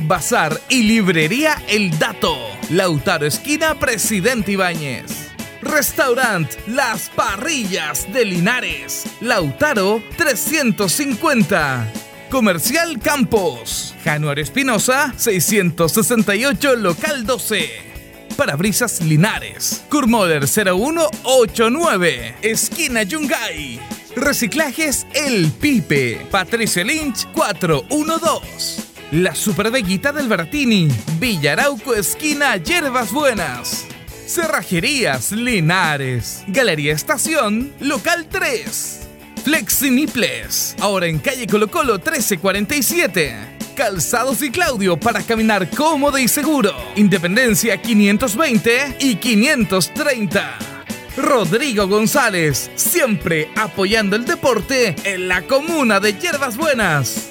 Bazar y Librería El Dato. Lautaro Esquina, Presidente Ibáñez. Restaurant Las Parrillas de Linares. Lautaro 350. Comercial Campos. Januario Espinosa 668 Local 12. Parabrisas Linares. Kurmoder 0189. Esquina Yungay. Reciclajes El Pipe. Patricio Lynch 412. La Superveguita del Bertini. Villarauco, esquina Hierbas Buenas. Cerrajerías Linares. Galería Estación, local 3. Flexiniples. Ahora en calle Colo Colo 1347. Calzados y Claudio para caminar cómodo y seguro. Independencia 520 y 530. Rodrigo González, siempre apoyando el deporte en la comuna de Hierbas Buenas.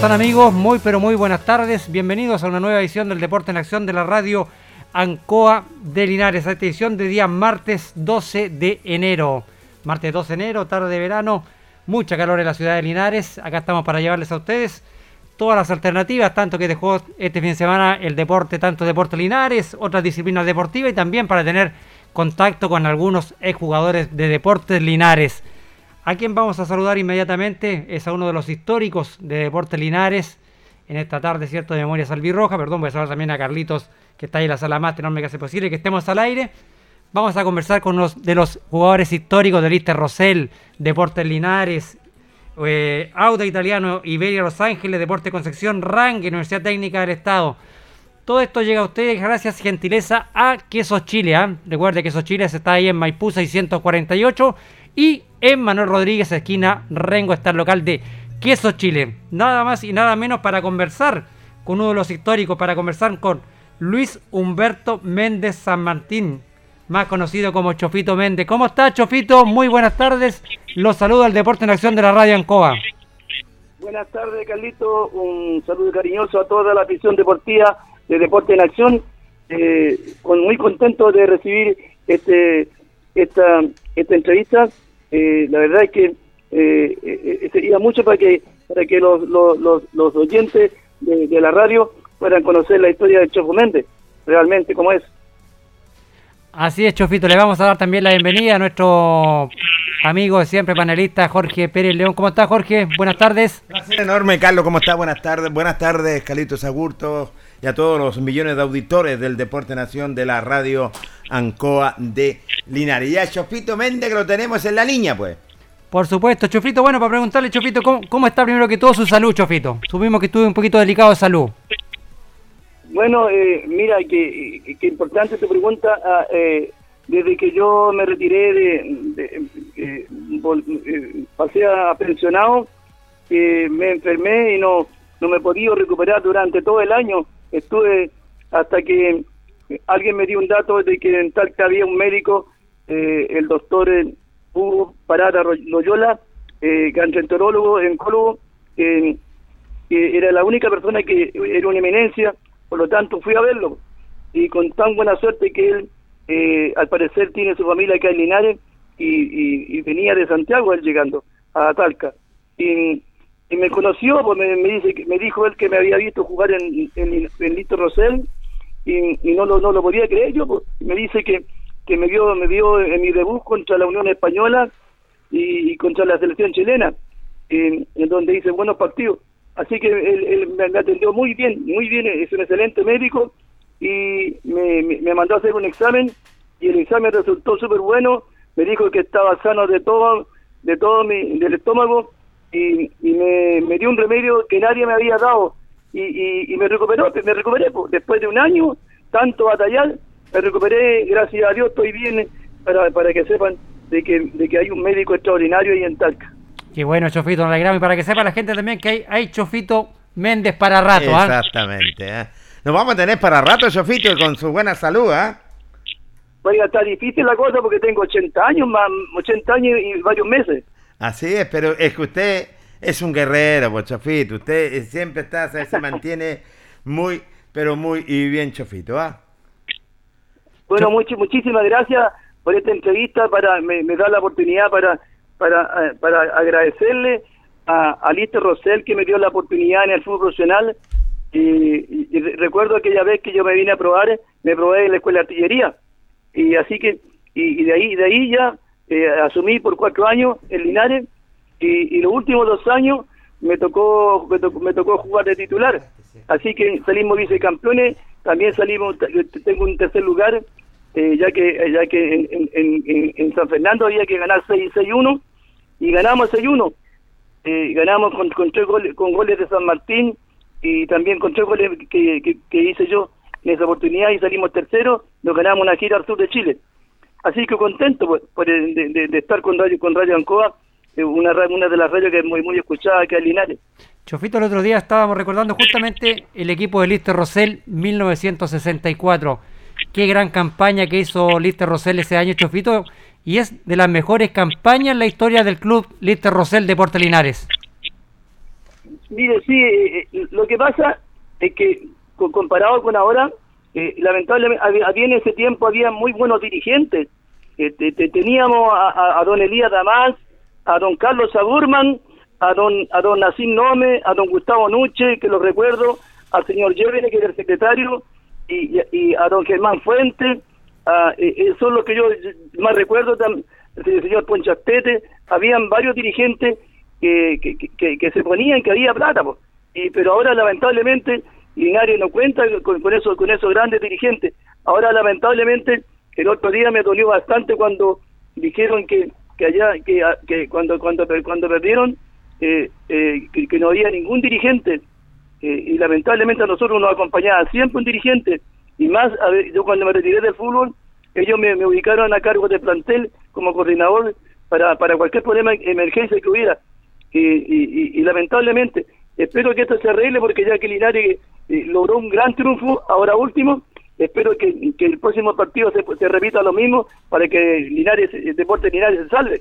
Están amigos? Muy pero muy buenas tardes. Bienvenidos a una nueva edición del Deporte en Acción de la radio Ancoa de Linares. esta edición de día martes 12 de enero. Martes 12 de enero, tarde de verano. Mucha calor en la ciudad de Linares. Acá estamos para llevarles a ustedes todas las alternativas, tanto que dejó este fin de semana el deporte, tanto Deporte Linares, otras disciplinas deportivas y también para tener contacto con algunos exjugadores de Deportes Linares. A quien vamos a saludar inmediatamente es a uno de los históricos de Deportes Linares en esta tarde, ¿cierto? De Memoria Salvirroja. Perdón, voy a saludar también a Carlitos, que está ahí en la sala más, enorme que hace posible que estemos al aire. Vamos a conversar con uno de los jugadores históricos del Lister Rosell, Deportes Linares, eh, Auda Italiano, Iberia Los Ángeles, Deporte Concepción, Rangue, Universidad Técnica del Estado. Todo esto llega a ustedes gracias, gentileza, a Quesos Chile. ¿ah? Recuerde que Quesos Chile está ahí en Maipú 648 y en Manuel Rodríguez, esquina Rengo, está local de Queso Chile. Nada más y nada menos para conversar con uno de los históricos, para conversar con Luis Humberto Méndez San Martín, más conocido como Chofito Méndez. ¿Cómo está, Chofito? Muy buenas tardes. Los saludo al Deporte en Acción de la Radio Ancoa. Buenas tardes, Carlito. Un saludo cariñoso a toda la afición deportiva de Deporte en Acción. Eh, muy contento de recibir este esta, esta entrevista. Eh, la verdad es que eh, eh, sería mucho para que para que los, los, los, oyentes de, la radio puedan conocer la historia de Choco Méndez, realmente como es. Así es, Chofito. Le vamos a dar también la bienvenida a nuestro amigo siempre panelista Jorge Pérez León. ¿Cómo está, Jorge? Buenas tardes. Gracias enorme, Carlos. ¿Cómo está? Buenas tardes. Buenas tardes, Carlitos Agurto y a todos los millones de auditores del Deporte Nación de la radio Ancoa de Linares. Y a Chofito Méndez, que lo tenemos en la línea, pues. Por supuesto, Chofito. Bueno, para preguntarle, Chofito, ¿cómo, está primero que todo su salud, Chofito? Supimos que estuve un poquito delicado de salud. Bueno, eh, mira, que, importante tu pregunta. Ah, eh, desde que yo me retiré de, eh, pasé a pensionado, me enfermé y no, no me he podido recuperar durante todo el año. Estuve hasta que alguien me dio un dato de que en Talca había un médico, el doctor Hugo Parada Loyola, eh, gastroenterólogo, oncólogo, que era la única persona que era una eminencia, por lo tanto fui a verlo. Y con tan buena suerte que él eh, al parecer tiene su familia acá en Linares y, venía de Santiago él llegando a Talca. Y, me conoció pues me, dice me dijo él que me había visto jugar en, en, Lito Rosell y, no lo no lo podía creer yo pues, me dice que que me vio me vio en mi debut contra la Unión Española y, contra la selección chilena, en, donde hice buenos partidos. Así que él, me, atendió muy bien, muy bien, es un excelente médico y me, me, mandó a hacer un examen y el examen resultó súper bueno, me dijo que estaba sano de todo, de todo mi, del estómago y, y me, me, dio un remedio que nadie me había dado y, y, me recuperó, me recuperé pues, después de un año, tanto batallar, me recuperé, gracias a Dios estoy bien para, para que sepan de que, de que hay un médico extraordinario ahí en Talca. Qué bueno, Chofito, nos alegramos. Y para que sepa la gente también que hay, hay Chofito Méndez para rato. ¿ah? Exactamente. ¿eh? Nos vamos a tener para rato, Chofito, con su buena salud. ¿eh? Oiga, está difícil la cosa porque tengo 80 años, más 80 años y varios meses. Así es, pero es que usted es un guerrero, pues, Chofito. Usted siempre está, se, mantiene muy, pero muy y bien, Chofito. ¿ah? Bueno, muchísimas gracias por esta entrevista, para me, da la oportunidad para para, eh, para agradecerle a, a Lister Rosell que me dio la oportunidad en el fútbol profesional y, recuerdo aquella vez que yo me vine a probar, me probé en la escuela de artillería y así que y, de ahí de ahí ya eh, asumí por cuatro años en Linares y, los últimos dos años me tocó, me tocó me tocó jugar de titular. Así que salimos vicecampeones también salimos tengo un tercer lugar eh, ya que eh, ya que en, San Fernando había que ganar 6-1 y ganamos 6-1 eh, ganamos con, con tres goles con goles de San Martín y también con tres goles que, que, hice yo en esa oportunidad y salimos tercero nos ganamos una gira al sur de Chile así que contento pues, por, de, estar con Radio con Radio Ancoa una, una de las radios que es muy muy escuchada que es Linares Chofito, el otro día estábamos recordando justamente el equipo de Lister Rosell 1964 Qué gran campaña que hizo Lister Rosell ese año, Chofito. Y es de las mejores campañas en la historia del club Lister Rosell de Puerto Linares. Mire, sí, eh, eh, lo que pasa es que comparado con ahora, eh, lamentablemente había, en ese tiempo había muy buenos dirigentes. Teníamos a, don Elías Damas, a don Carlos Agurman, a don a don Nacín Nome, a don Gustavo Nuche, que lo recuerdo, al señor Llévene, que era el secretario, y, a don Germán Fuente, eso es lo que yo más recuerdo, el señor Ponchastete, habían varios dirigentes que, que, que, se ponían que había plata, y pero ahora lamentablemente Linares no cuenta con, con, con esos grandes dirigentes. Ahora lamentablemente el otro día me dolió bastante cuando dijeron que que allá que, que cuando cuando cuando perdieron eh, eh, que, no había ningún dirigente eh, y lamentablemente a nosotros nos acompañaba siempre un dirigente, y más, yo cuando me retiré del fútbol, ellos me, ubicaron a cargo de plantel como coordinador para, para cualquier problema, emergencia que hubiera. Y, y, lamentablemente, espero que esto se arregle porque ya que Linares eh, logró un gran triunfo, ahora último, espero que, el próximo partido se, se, repita lo mismo para que Linares, el Deporte Linares se salve.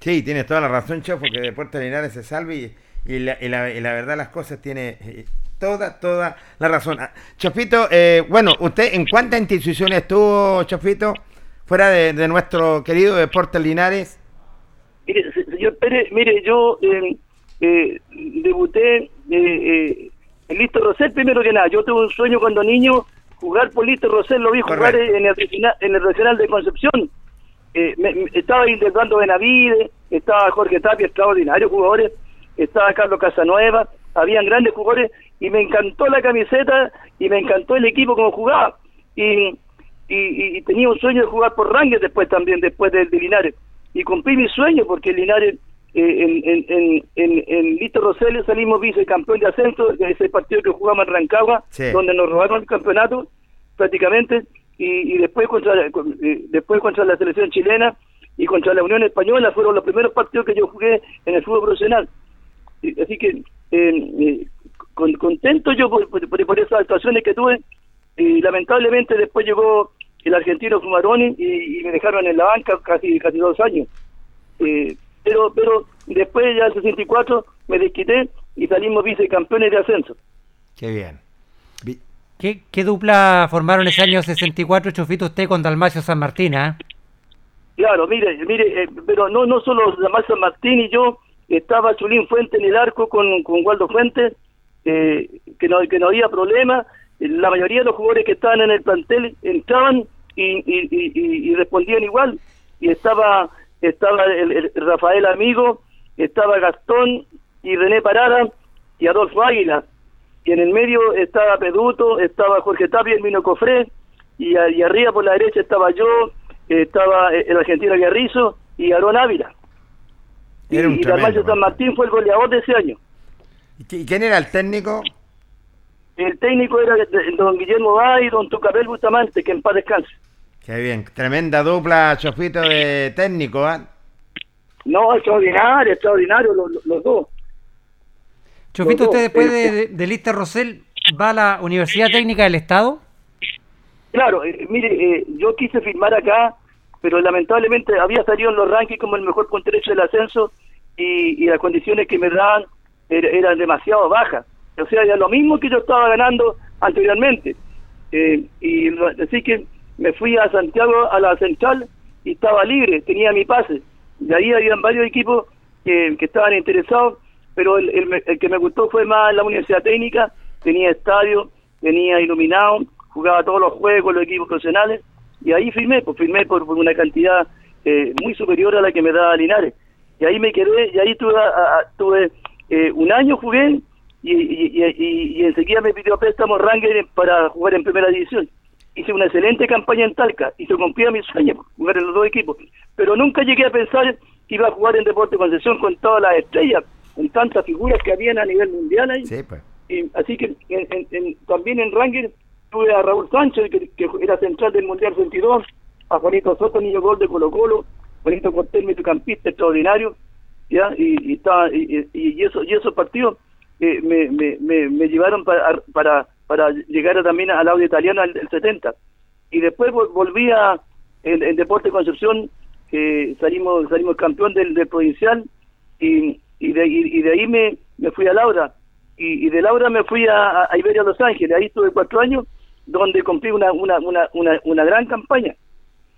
Sí, tienes toda la razón, Chofo, que Deporte Linares se salve y y la, y la, y la verdad las cosas tiene eh, toda, toda la razón. Ah, Chofito, eh, bueno, ¿usted en cuántas instituciones estuvo, Chofito, fuera de, nuestro querido Deportes Linares? Mire, señor Pérez, mire, yo eh, eh debuté eh, en Listo Rosel, primero que nada. Yo tuve un sueño cuando niño jugar Polito Rosel, lo vi jugar en el, regional, en el regional de Concepción. Eh, estaba intentando Benavide, estaba Jorge Tapia, extraordinarios jugadores, estaba Carlos Casanueva, habían grandes jugadores y me encantó la camiseta y me encantó el equipo como jugaba. Y, y, tenía un sueño de jugar por Rangers después también, después del de Linares. Y cumplí mi sueño porque Linares, eh, en, en, en, en, Lito Roselio salimos vicecampeón de ascenso, ese partido que jugamos en Rancagua, donde nos robaron el campeonato prácticamente y, después contra eh, después contra la selección chilena y contra la Unión Española fueron los primeros partidos que yo jugué en el fútbol profesional. Así que eh, eh contento yo por, por, esas actuaciones que tuve y lamentablemente después llegó el argentino Fumaroni y, me dejaron en la banca casi casi dos años. Eh, pero pero después ya en 64 me desquité y salimos vicecampeones de ascenso. Qué bien. ¿Qué, dupla formaron ese año 64, Chufito, usted con Dalmacio San Martín, ah? Claro, mire, mire, eh, pero no no solo Dalmacio San Martín y yo, estaba Chulín Fuente en el arco con, con Waldo Fuente, eh, que, no, que no había problema, la mayoría de los jugadores que estaban en el plantel entraban y, y, respondían igual, y estaba estaba el, Rafael Amigo, estaba Gastón y René Parada y Adolfo Águila, y en el medio estaba Peduto, estaba Jorge Tapia, el Mino Cofré, y, arriba por la derecha estaba yo, estaba el argentino Guerrizo y Aarón Ávila. y, y San Martín fue el goleador de ese año. ¿Y quién era el técnico? El técnico era don Guillermo Bay y don Tucapel Bustamante, que en paz descanse. Qué bien, tremenda dupla, Chofito, de técnico, ¿ah? No, extraordinario, extraordinario los, los dos. Chofito, ¿usted después de, de, Lista Rosell va a la Universidad Técnica del Estado? Claro, eh, mire, eh, yo quise firmar acá, pero lamentablemente había salido en los rankings como el mejor punto derecho del ascenso y, las condiciones que me dan eran demasiado bajas. O sea, ya lo mismo que yo estaba ganando anteriormente. Eh, y así que me fui a Santiago, a la central, y estaba libre, tenía mi pase. De ahí habían varios equipos que, que estaban interesados pero el, el, que me gustó fue más la Universidad Técnica, tenía estadio, tenía iluminado, jugaba todos los juegos, los equipos profesionales, y ahí firmé, pues firmé por, una cantidad eh, muy superior a la que me daba Linares. Y ahí me quedé, y ahí tuve, tuve eh, un año jugué, y, y, y, enseguida me pidió préstamo Ranger para jugar en primera división. Hice una excelente campaña en Talca y se cumplía mi sueño, jugar en los dos equipos. Pero nunca llegué a pensar que iba a jugar en Deporte Concesión con todas las estrellas con tantas figuras que habían a nivel mundial ahí. Pues. así que también en Ranger tuve a Raúl Sánchez, que, era central del Mundial 22, a Juanito Soto, niño gol de Colo Colo, Juanito Cortés, mediocampista extraordinario, ¿ya? Y, y, y, eso, y esos partidos eh, me, me, me, llevaron para, para, para llegar también al audio italiano del 70. Y después volví a en, Deporte Concepción, que salimos salimos campeón del, del provincial, y, y de, y, de ahí me, me fui a Laura y, de Laura me fui a, a, Iberia Los Ángeles, ahí estuve cuatro años donde cumplí una, una, una, una, una gran campaña,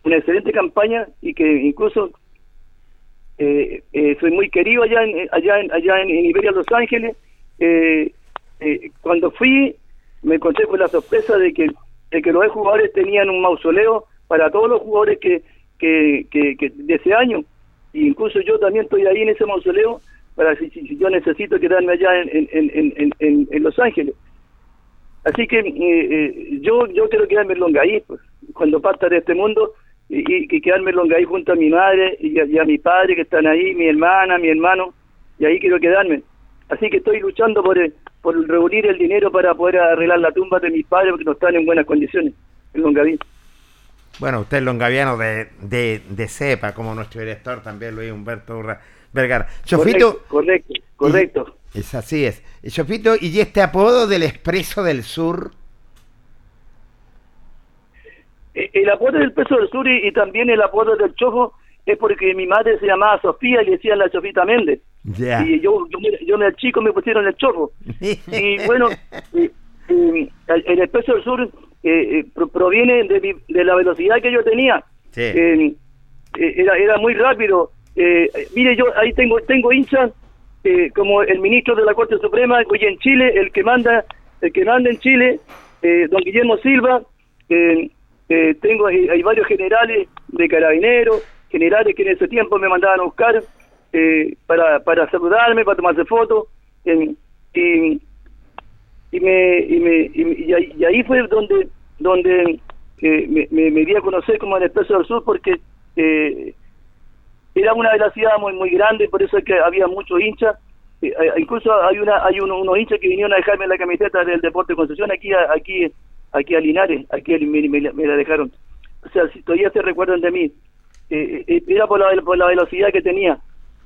una excelente campaña y que incluso eh, eh, soy muy querido allá en, allá en, allá en, Iberia Los Ángeles. Eh, eh, cuando fui me encontré con la sorpresa de que, de que los jugadores tenían un mausoleo para todos los jugadores que, que, de ese año. Y incluso yo también estoy ahí en ese mausoleo para si, si, yo necesito quedarme allá en, en, en, en, Los Ángeles. Así que eh, eh, yo yo quiero quedarme en Longaí, pues, cuando parta de este mundo, y, y quedarme en Longaí junto a mi madre y a, mi padre que están ahí, mi hermana, mi hermano, y ahí quiero quedarme. Así que estoy luchando por, eh, por reunir el dinero para poder arreglar la tumba de mis padres porque no están en buenas condiciones en Longaví. Bueno, usted es longaviano de, de, de cepa, como nuestro director también, Luis Humberto Urra. Vergara. Chofito. Correcto, correcto. es así es. Chofito, ¿y este apodo del Expreso del Sur? Eh, el apodo del Expreso del Sur y, también el apodo del Chofo es porque mi madre se llamaba Sofía y le decían la Chofita Méndez. Y yo, yo, yo, el chico me pusieron el Chofo. y bueno, el, Expreso del Sur eh, eh proviene de, de, la velocidad que yo tenía. Eh, era, era muy rápido eh, mire, yo ahí tengo tengo hinchas eh, como el ministro de la Corte Suprema, hoy en Chile, el que manda el que manda en Chile, eh, don Guillermo Silva, eh, eh, tengo hay varios generales de carabineros, generales que en ese tiempo me mandaban a buscar para, para saludarme, para tomarse fotos. y, y, me, y, me, y, ahí, fue donde donde me, me, di a conocer como el Expreso del Sur porque era una velocidad muy muy grande, por eso es que había muchos hinchas eh, eh, incluso hay una hay unos hinchas que vinieron a dejarme la camiseta del Deporte de Concepción aquí aquí aquí a Linares, aquí me, la dejaron. O sea, si todavía se recuerdan de mí, eh, era por la, por la velocidad que tenía,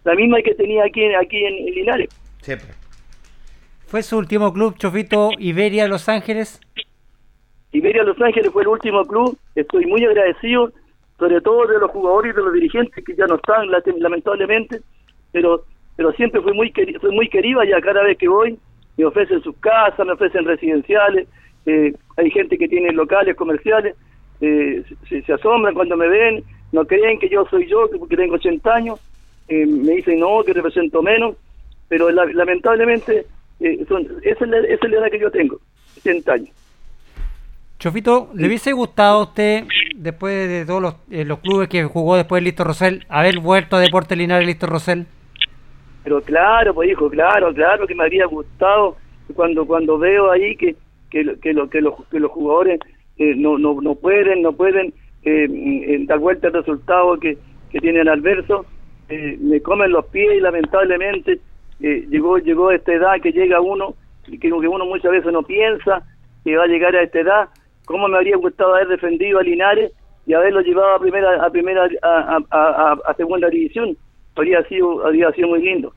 la misma que tenía aquí, aquí en, Linares. Siempre. ¿Fue su último club, Chofito, Iberia Los Ángeles? Iberia Los Ángeles fue el último club, estoy muy agradecido, sobre todo de los jugadores y de los dirigentes que ya no están, lamentablemente, pero pero siempre fui muy querido, soy muy querida ya cada vez que voy me ofrecen sus casas, me ofrecen residenciales, eh, hay gente que tiene locales comerciales, eh, se, asombran cuando me ven, no creen que yo soy yo, porque tengo 80 años, eh, me dicen no, que represento menos, pero lamentablemente son, esa, es la, esa es la edad que yo tengo, 80 años. Chofito, ¿le hubiese gustado a usted, después de todos los, los clubes que jugó después de Listo Rosell, haber vuelto a Deporte Linares Listo Rosell? Pero claro, pues hijo, claro, claro que me habría gustado cuando cuando veo ahí que que, que, lo, que, los, que los jugadores eh, no, no, no pueden no pueden eh, dar vuelta al resultado que, que tienen adverso, eh, me comen los pies y lamentablemente eh, llegó llegó a esta edad que llega uno y que, que uno muchas veces no piensa que va a llegar a esta edad, cómo me habría gustado haber defendido a Linares y haberlo llevado a primera a primera a, segunda división habría sido, habría sido muy lindo.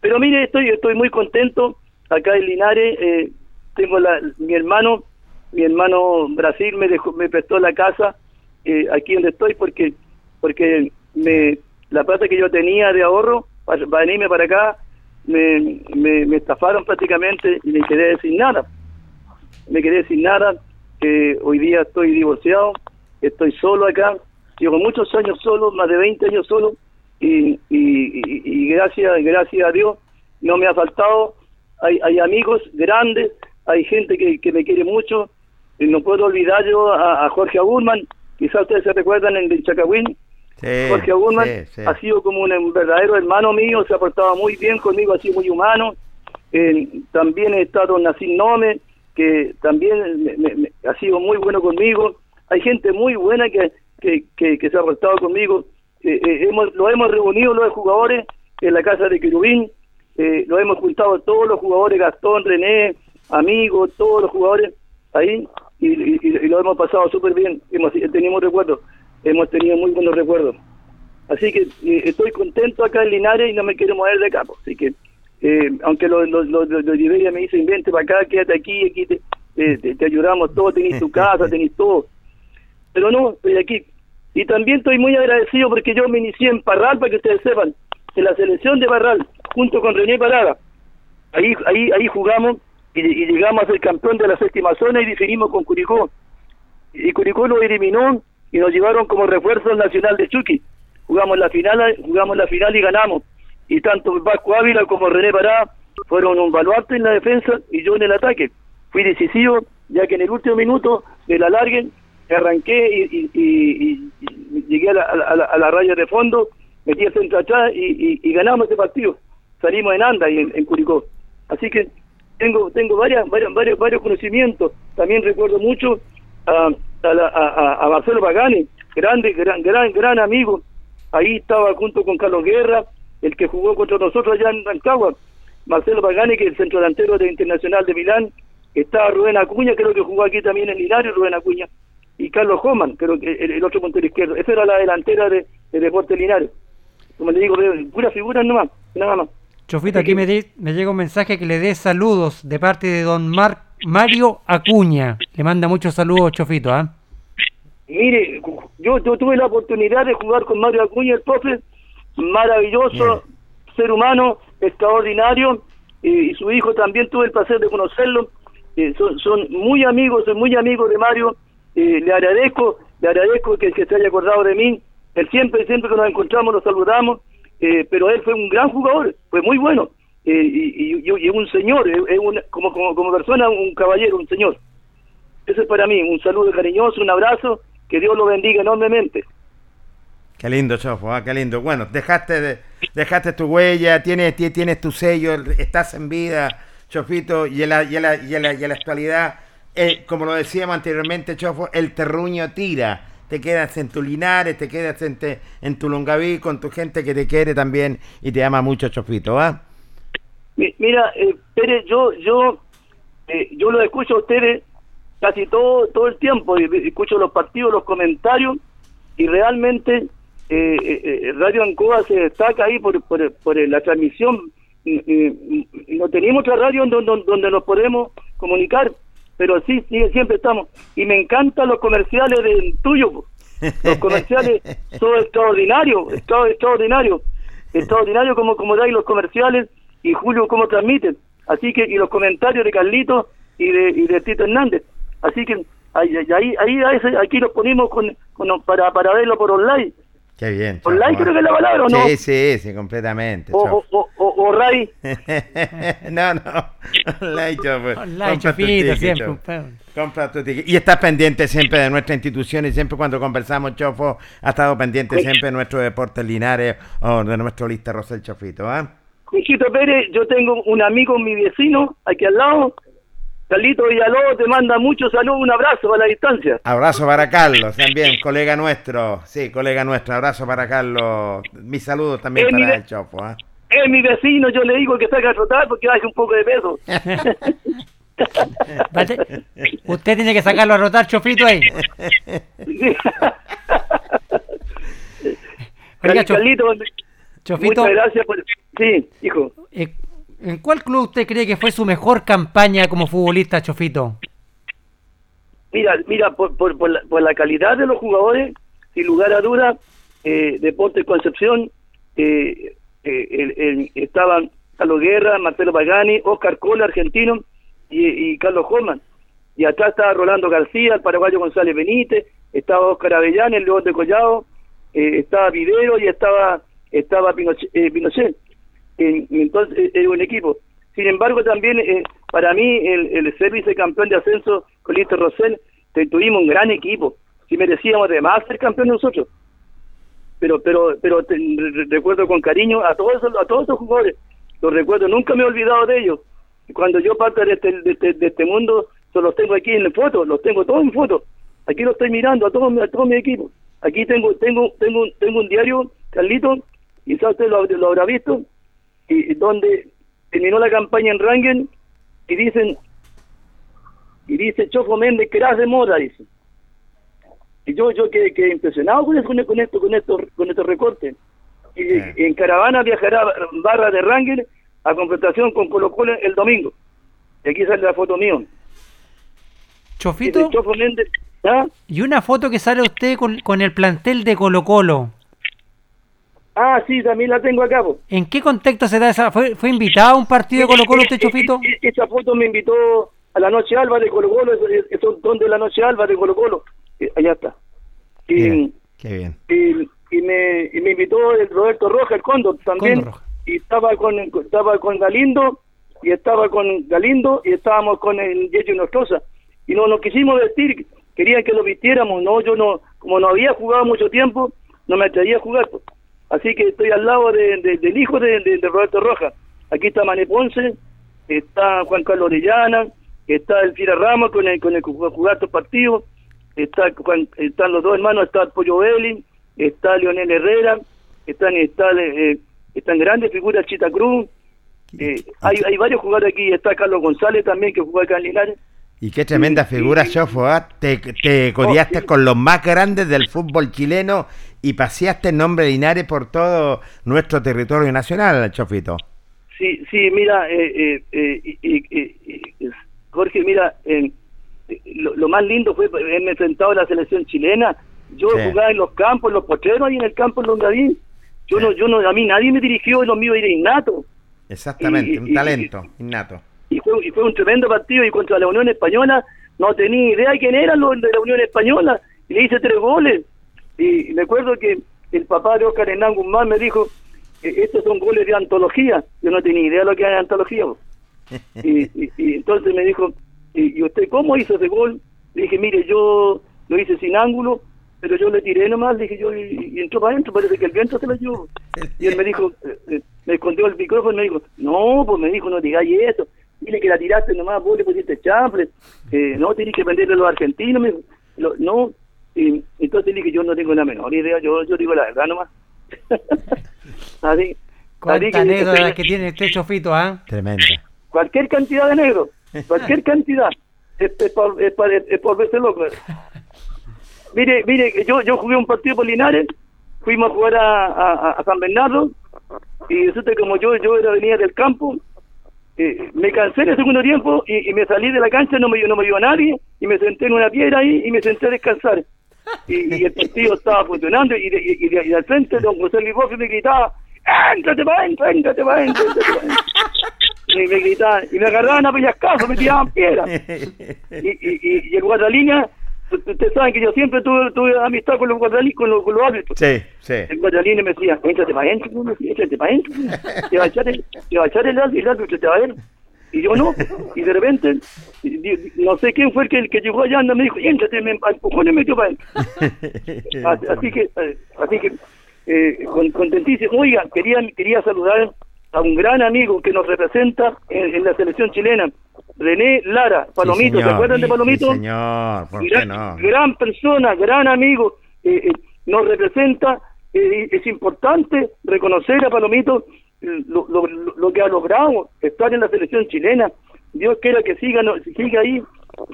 Pero mire, estoy, estoy muy contento acá en Linares, eh, tengo la, mi hermano, mi hermano Brasil me dejó, me prestó la casa eh, aquí donde estoy porque porque me la plata que yo tenía de ahorro para, venirme para acá me, me, estafaron prácticamente y me quedé sin nada me quedé sin nada eh, hoy día estoy divorciado estoy solo acá llevo muchos años solo más de 20 años solo y, y, gracias, gracias a Dios no me ha faltado. Hay, hay amigos grandes, hay gente que, que me quiere mucho. Y no puedo olvidar yo a, Jorge Agurman, quizás ustedes se recuerdan en el Jorge Agurman ha sido como un, verdadero hermano mío, se ha portado muy bien conmigo, ha sido muy humano. también he estado en Nacin Nome, que también ha sido muy bueno conmigo. Hay gente muy buena que, que, que, que se ha portado conmigo. Eh, eh, hemos, lo hemos reunido los jugadores en la casa de Querubín, eh, lo hemos juntado todos los jugadores, Gastón, René, amigos, todos los jugadores ahí, y, lo hemos pasado súper bien, hemos tenido recuerdos, hemos tenido muy buenos recuerdos. Así que estoy contento acá en Linares y no me quiero mover de acá, pues. así que aunque los lo, lo, Iberia me dicen, vente para acá, quédate aquí, aquí te, te, ayudamos todos, tenéis tu casa, tenéis todo. Pero no, estoy aquí. Y también estoy muy agradecido porque yo me inicié en Parral, para que ustedes sepan, en la selección de Parral, junto con René Parada. Ahí, ahí, ahí jugamos y, llegamos a ser campeón de la séptima zona y definimos con Curicó. Y Curicó lo eliminó y nos llevaron como refuerzo al Nacional de Chucky. Jugamos la final, jugamos la final y ganamos. Y tanto Vasco Ávila como René Parada fueron un baluarte en la defensa y yo en el ataque. Fui decisivo, ya que en el último minuto de la larguen arranqué y, llegué a la, raya de fondo, metí el centro atrás y, ganamos ese partido. Salimos en Anda y en, Curicó. Así que tengo tengo varias, varios, varios conocimientos. También recuerdo mucho a, a, Marcelo Pagani, grande, gran, gran, gran amigo. Ahí estaba junto con Carlos Guerra, el que jugó contra nosotros allá en Rancagua. Marcelo Pagani, que es el centro delantero de Internacional de Milán. Estaba Rubén Acuña, creo que jugó aquí también en Linares, Rubén Acuña y Carlos Homan, creo que el, otro puntero izquierdo. Esa era la delantera de, de Deportes Linares. Como le digo, pura figura nomás, nada más. Chofito, aquí me, me llega un mensaje que le dé saludos de parte de don Mar Mario Acuña. Le manda muchos saludos, Chofito. ¿ah? Mire, yo, yo tuve la oportunidad de jugar con Mario Acuña, el profe, maravilloso, ser humano, extraordinario, y, su hijo también tuve el placer de conocerlo. Eh, son, son muy amigos, soy muy amigo de Mario, le agradezco, le agradezco que, que se haya acordado de mí. Él siempre, siempre que nos encontramos, nos saludamos, eh, pero él fue un gran jugador, fue muy bueno, eh, y, y, un señor, es como, como, como persona, un caballero, un señor. Eso es para mí, un saludo cariñoso, un abrazo, que Dios lo bendiga enormemente. Qué lindo, Chofo, ah, qué lindo. Bueno, dejaste, de, dejaste tu huella, tienes, tienes tu sello, estás en vida, Chofito, y en la, y en la, y la, y la actualidad, eh, como lo decíamos anteriormente, Chofo, el terruño tira. Te quedas en tu Linares, te quedas en, te, en tu Longaví con tu gente que te quiere también y te ama mucho, Chofito, ¿ah? Mi- Mira, eh, Pérez, yo, yo, eh, yo lo escucho a ustedes casi todo, todo el tiempo, escucho los partidos, los comentarios, y realmente eh, eh, eh, Radio Ancoa se destaca ahí por, por, por la transmisión. Mm, mm, No tenemos otra radio donde, donde, nos podemos comunicar, pero sí, sí, siempre estamos. Y me encantan los comerciales de tuyo. Los comerciales son extraordinarios, extra- extraordinarios, extraordinarios como, como dais los comerciales y Julio cómo transmiten. Así que, y los comentarios de Carlito y de, y de Tito Hernández. Así que ahí, ahí, ahí a ese- aquí los ponemos con, con- para, para verlo por online. Qué bien. ¿Online creo ¿ah? que es la palabra o no? Sí, sí, sí, completamente. O, o, o, o, o Ray. no, no. Online, Chofo. Online, Chofito, siempre. Compra tu ticket. Y estás pendiente siempre de nuestra institución y siempre cuando conversamos, Chofo, ha estado pendiente siempre de nuestro deporte Linares o de nuestro lista Rosel Chofito, ¿ah? Mijito Pérez, yo tengo un amigo, mi vecino, aquí al lado. Carlito Villalobos te manda muchos saludos, un abrazo a la distancia. Abrazo para Carlos, también, colega nuestro. Sí, colega nuestro. Abrazo para Carlos. Mis saludos también para el Chofo, ¿ah? Es mi vecino, yo le digo que salga a trotar porque baje un poco de peso. Usted tiene que sacarlo a rotar, Chofito ahí. Oiga, Carlito, Chofito, muchas gracias por... Sí, hijo. eh, ¿en cuál club usted cree que fue su mejor campaña como futbolista, Chofito? Mira, mira, por, por, por, la, por la calidad de los jugadores, sin lugar a dudas, eh, Deportes Concepción, eh, eh, estaban Carlos Guerra, Marcelo Pagani, Oscar Cola, argentino, y, y Carlos Holman. Y atrás estaba Rolando García, el paraguayo González Benítez, estaba Oscar Avellán, el León de Collado, eh, estaba Videro y estaba estaba Pinochet. eh, Pinochet. Eh, entonces, eh, era un equipo. Sin embargo, también eh, para mí el, el ser vicecampeón de ascenso con Listo Rosell, tuvimos un gran equipo. Si merecíamos además ser campeones nosotros. Pero pero pero te- re- recuerdo con cariño a todos esos, a todos esos jugadores. Los recuerdo, nunca me he olvidado de ellos. Cuando yo parto de este, de este, de este mundo, yo los tengo aquí en fotos, los tengo todos en fotos. Aquí los estoy mirando a todos a todo mi equipo. Aquí tengo tengo tengo tengo un diario, Carlito, quizás usted lo habrá visto, y, donde terminó la campaña en Rangen y dicen y dice Chofo Méndez que de moda dice. Y yo yo quedé, quedé impresionado con, eso, con, esto con estos con estos recortes y, en caravana viajará Barra de Rangen a confrontación con Colo Colo el domingo. Y aquí sale la foto mío Chofito, Dice Chofo Méndez ¿ah? y una foto que sale usted con, con el plantel de Colo Colo. Ah sí también la tengo acá po. ¿En qué contexto se da esa? ¿Fue, fue invitado a un partido de Colo Colo usted, Eh, eh, Chofito? eh, eh, Esa foto me invitó a la Noche Alba de Colo Colo, donde la Noche Alba de Colo Colo. Eh, allá está. Y, Bien, qué bien. y, y me, y me invitó el Roberto Roja, el Cóndor, también. Cóndor Roja. Y estaba con, estaba con Galindo, y estaba con Galindo, y estábamos con el Yeyo Nostroza. Y no nos quisimos vestir, querían que lo vistiéramos. No, yo no, como no había jugado mucho tiempo, no me atrevía a jugar. pues. Así que estoy al lado de- de- del hijo de, Roberto Roja. Aquí está Mané Ponce, está Juan Carlos Orellana, está el Fira Ramos con el, con el jugar estos partidos, está Juan- están los dos hermanos, está Pollo Belli, está Leonel Herrera, están, está, eh, están grandes figuras Chita Cruz, eh, hay, hay varios jugadores aquí, está Carlos González también que jugó acá en Linares. Y qué tremenda Sí, figura, sí. Chofo, ¿ah? Te, te codiaste sí. con los más grandes del fútbol chileno y paseaste el nombre de Linares por todo nuestro territorio nacional, Chofito. Sí, sí, mira, eh, eh, eh, Jorge, mira, lo, lo más lindo fue haberme enfrentado a la selección chilena. Yo jugaba en los campos, en los potreros, ahí en el campo en Longaví. Yo no, yo no, a mí nadie me dirigió, lo mío era innato. Exactamente, Y- un y- talento innato. Y fue, y fue un tremendo partido y contra la Unión Española no tenía idea quién eran los de la Unión Española y le hice tres goles. Y, y me acuerdo que el papá de Oscar Hernán Guzmán me dijo, "Eh, estos son goles de antología. Yo no tenía idea de lo que era antología. y, y- y entonces me dijo, ¿y, y usted cómo hizo ese gol? Le dije, mire, yo lo hice sin ángulo, pero yo le tiré nomás, le dije yo, y, entró para adentro, parece que el viento se lo llevó. Y él me dijo, eh, eh, me escondió el micrófono y me dijo, no, pues me dijo, no digáis eso, dile que la tiraste nomás, vos le pusiste chambre, eh, no, tenés que venderle a los argentinos, me no, y entonces dije, yo no tengo la menor idea, yo, yo digo la verdad nomás. así, ¿Cuánta anécdota que, tiene este chofito, ah? Tremendo. Cualquier cantidad de negro, cualquier cantidad, es, por, es, por verse loco. Mire, mire, yo, yo jugué un partido por Linares, fuimos a jugar a, a, San Bernardo, y resulta como yo, yo era venía del campo, eh, me cansé en el segundo tiempo y, me salí de la cancha, no me, no me vio a nadie, y me senté en una piedra ahí y me senté a descansar. Y, el partido estaba funcionando y, y, al frente don José Luis me gritaba, ¡Éntrate para adentro, éntrate para adentro! Y me gritaban, y me agarraban a pellizcazos, me tiraban piedras. Y, y, y, el guardalínea ustedes saben que yo siempre tuve, tuve amistad con los guardalines, con los, con los árbitros. Sí, sí. El guardaline me decía, éntrate para adentro, éntrate para adentro. Te va a echar el, te va a echar el, el árbitro, te va a ver. Y yo no. Y de repente, no sé quién fue el que, que llegó allá, y me dijo, éntrate, me empujó y me metió para adentro. Así que, eh, así que, eh, contentísimo. Oiga, quería, quería saludar a un gran amigo que nos representa en la selección chilena, René Lara, Palomito, ¿se acuerdan de Palomito? señor, ¿por gran, qué no? Gran persona, gran amigo, eh, eh, nos representa, eh, es importante reconocer a Palomito lo, lo, lo, que ha logrado, estar en la selección chilena. Dios quiera que siga, siga ahí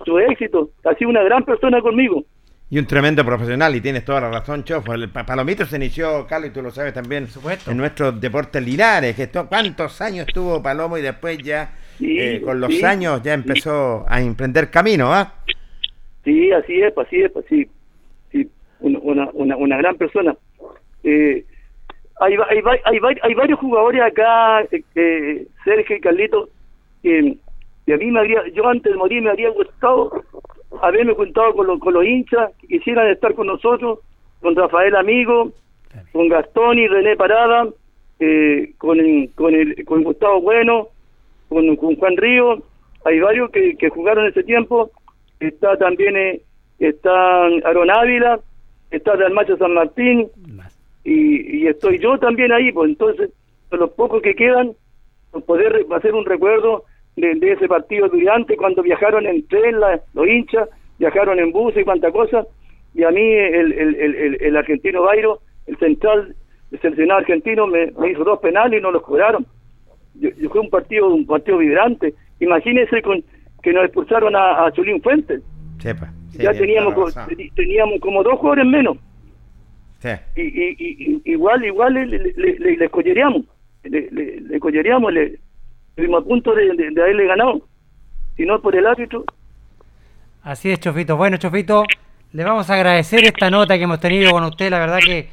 su éxito. Ha sido una gran persona conmigo. Y un tremendo profesional, y tienes toda la razón, Chofo. El Palomito se inició, Carlos, y tú lo sabes también, en nuestro deporte Linares. Que ¿Cuántos años tuvo Palomo y después ya eh, con los años ya empezó a emprender camino, ¿ah? Sí, así es, así es, sí, sí una, una, una gran persona. Eh, hay, hay, hay, hay, varios jugadores acá, eh, Sergio y Carlito, que, a mí me habría, yo antes de morir me habría gustado haberme juntado con, los con los hinchas que quisieran estar con nosotros, con Rafael Amigo, con Gastón y René Parada, eh, con, con, el, con Gustavo Bueno, con, Juan Río, hay varios que, que jugaron ese tiempo, está también eh, está Aaron Ávila, está Dalmacho San Martín, y, y estoy yo también ahí, pues entonces, los pocos que quedan, poder hacer un recuerdo de, ese partido estudiante cuando viajaron en tren los hinchas, viajaron en bus y cuánta cosa, y a mí el, el, el, el argentino Bairo, el central, el seleccionado argentino, me, me hizo dos penales y no los cobraron yo, fue un partido un partido vibrante. Imagínese con que nos expulsaron a, a Chulín Fuentes. ya teníamos teníamos como dos jugadores menos. Y, y, igual igual le, le, le, le le, le, le estuvimos a punto de, de, haberle ganado, si no por el árbitro. Así es, Chofito. Bueno, Chofito, le vamos a agradecer esta nota que hemos tenido con usted. La verdad que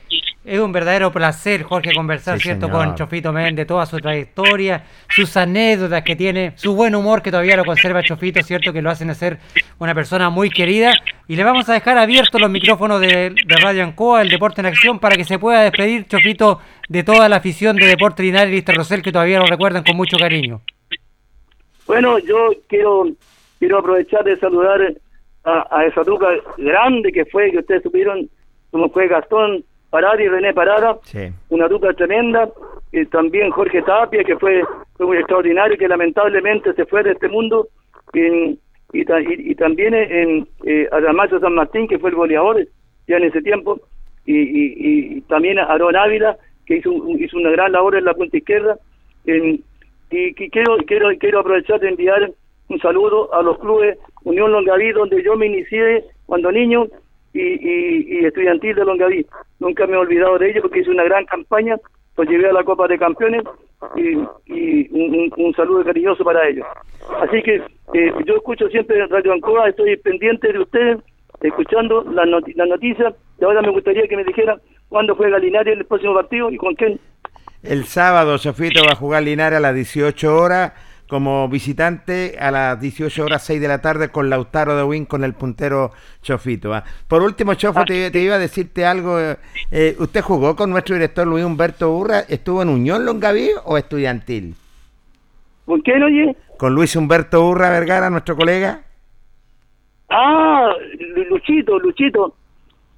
es un verdadero placer, Jorge, conversar, ¿cierto? Con Chofito Méndez, toda su trayectoria, sus anécdotas que tiene, su buen humor que todavía lo conserva Chofito, ¿cierto? Que lo hacen ser una persona muy querida. Y le vamos a dejar abiertos los micrófonos de, Radio Ancoa, el Deporte en Acción, para que se pueda despedir, Chofito, de toda la afición de Deporte Linares y Lister Rosel, que todavía lo recuerdan con mucho cariño. Bueno, yo quiero, quiero aprovechar de saludar a, esa duca grande que fue, que ustedes supieron, como fue Gastón Parada y René Parada, una dupla tremenda, y también Jorge Tapia, que fue, fue muy extraordinario, que lamentablemente se fue de este mundo, y, y, también en eh, San Martín, que fue el goleador ya en ese tiempo, y, también a Aarón Ávila, que hizo, hizo una gran labor en la punta izquierda, y, quiero, quiero, quiero aprovechar de enviar un saludo a los clubes Unión Longaví, donde yo me inicié cuando niño, y, y, estudiantil de Longaví. Nunca me he olvidado de ellos porque hice una gran campaña, pues llegué a la Copa de Campeones y, y un, saludo cariñoso para ellos. Así que eh, yo escucho siempre Radio Ancoa, estoy pendiente de ustedes, escuchando las la noticias y ahora me gustaría que me dijeran cuándo juega Linares el próximo partido y con quién. El sábado Sofito va a jugar Linares a las 18 horas como visitante a las 18 horas 6 de la tarde con Lautaro de Win con el puntero Chofito. ¿ah? Por último, Chofo, te, iba a decirte algo. Eh, ¿Usted jugó con nuestro director Luis Humberto Urra? ¿Estuvo en Unión Longaví o estudiantil? ¿Con quién, oye? Con Luis Humberto Urra Vergara, nuestro colega. Ah, Luchito, Luchito.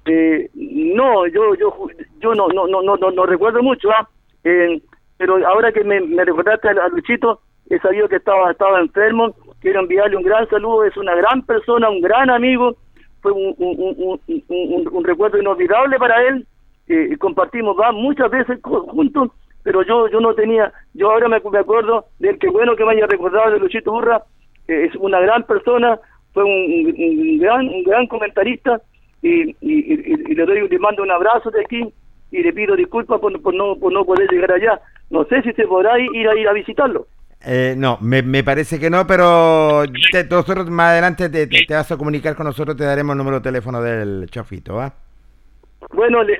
Eh, no, yo yo yo no no no no no, recuerdo mucho, ¿ah? Eh, pero ahora que me, me recordaste a, Luchito, he sabido que estaba estaba enfermo. Quiero enviarle un gran saludo. Es una gran persona, un gran amigo. Fue un, un, un, un recuerdo inolvidable para él. Eh, compartimos muchas veces juntos, pero yo yo no tenía. Yo ahora me, me acuerdo del que bueno que me haya recordado de Luchito Burra. es una gran persona, fue un, gran un gran comentarista y, y, le doy le mando un abrazo de aquí y le pido disculpas por, por no por no poder llegar allá no sé si se podrá ir a ir a visitarlo eh, no, me, me, parece que no, pero nosotros más adelante te, te, vas a comunicar con nosotros, te daremos el número de teléfono del chofito, ¿va? Bueno, le,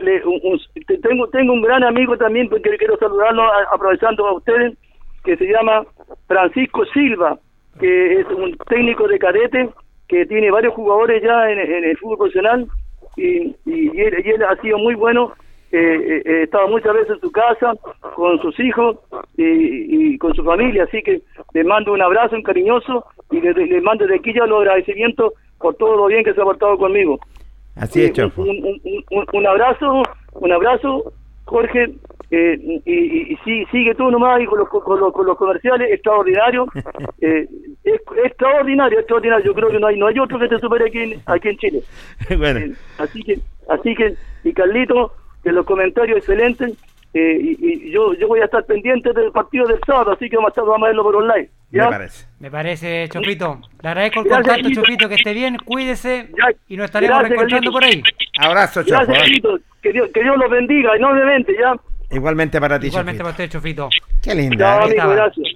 tengo tengo un gran amigo también, porque quiero saludarlo aprovechando a ustedes, que se llama Francisco Silva, que es un técnico de cadete que tiene varios jugadores ya en, el fútbol profesional y, y, él, ha sido muy bueno. Eh, eh, eh, estaba muchas veces en su casa con sus hijos y, con su familia, así que le mando un abrazo, un cariñoso y le, mando de aquí ya los agradecimientos por todo lo bien que se ha portado conmigo. Así es, un, un, abrazo, un abrazo, Jorge, eh, y, y, sigue tú nomás y con los, con los, con los comerciales, extraordinario, eh, es, extraordinario, extraordinario. Yo creo que no hay no hay otro que te supere aquí en, aquí en Chile. bueno. Eh, así que, así que, y Carlito, los comentarios excelentes, eh, y, yo yo voy a estar pendiente del partido del sábado, así que vamos a, estar, vamos a verlo por online. ¿ya? Me parece. Me parece, Chopito. Le agradezco el contacto, Chopito, que esté bien, cuídese y nos estaremos reencontrando por ahí. Abrazo, Chopito. Que Dios, que Dios los bendiga enormemente, ¿ya? Igualmente para ti, Igualmente para usted, Chofito. Qué linda, ¿eh?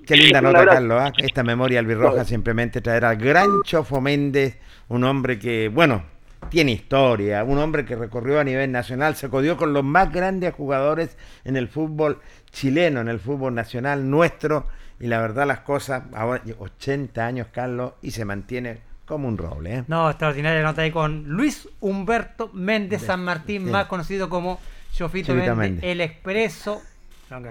qué linda nota, Carlos. ¿eh? Esta memoria albirroja simplemente traerá al gran Chofo Méndez, un hombre que, bueno, tiene historia, un hombre que recorrió a nivel nacional, se codió con los más grandes jugadores en el fútbol chileno, en el fútbol nacional nuestro, y la verdad las cosas, ahora 80 años, Carlos, y se mantiene como un roble. ¿eh? No, extraordinaria nota ahí con Luis Humberto Méndez San Martín, más conocido como Chofito Méndez, el expreso.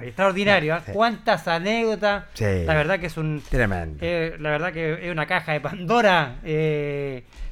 Extraordinario, ¿eh? cuántas anécdotas. La verdad que es un. Tremendo. Eh, la verdad que es una caja de Pandora.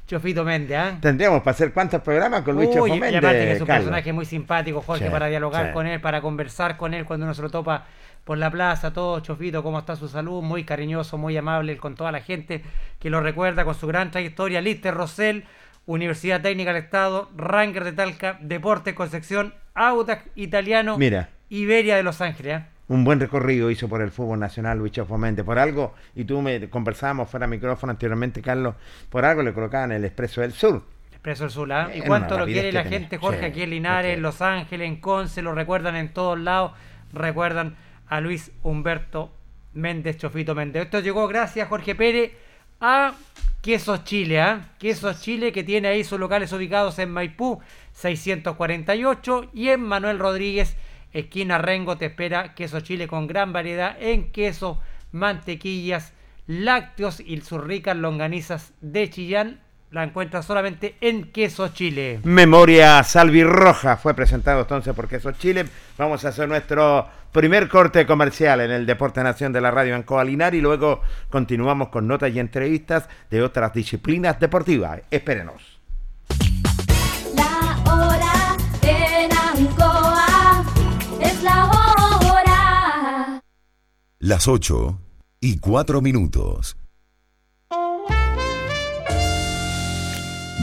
Eh, Chofito Méndez, ¿ah? Tendríamos para hacer cuántos programas con Luis Chofito Méndez. Y aparte que es un personaje muy simpático, Jorge, para dialogar con él, para conversar con él cuando uno se lo topa por la plaza, todo, Chofito, cómo está su salud, muy cariñoso, muy amable con toda la gente que lo recuerda con su gran trayectoria. Lister Rosell, Universidad Técnica del Estado, Ranger de Talca, Deportes Concepción, Audax Italiano, Mira. Iberia de Los Ángeles. ¿eh? Un buen recorrido hizo por el fútbol nacional Luis Fomente. Por algo, y tú me conversábamos fuera de micrófono anteriormente, Carlos, por algo le colocaban el Expreso del Sur. Expreso del Sur, ¿ah? ¿Y cuánto lo quiere la gente, Jorge, aquí en Linares, en Los Ángeles, en Conce, lo recuerdan en todos lados, recuerdan a Luis Humberto Méndez, Chofito Méndez. Esto llegó gracias, Jorge Pérez, a Quesos Chile, ¿ah? Quesos Chile que tiene ahí sus locales ubicados en Maipú 648 y en Manuel Rodríguez, esquina Rengo, te espera Queso Chile con gran variedad en queso, mantequillas, lácteos y sus ricas longanizas de Chillán la encuentra solamente en Queso Chile. Memoria Salvirroja fue presentado entonces por Queso Chile. Vamos a hacer nuestro primer corte comercial en el Deporte Nación de la Radio en Coalinar y luego continuamos con notas y entrevistas de otras disciplinas deportivas. Espérenos. Las 8 y 4 minutos.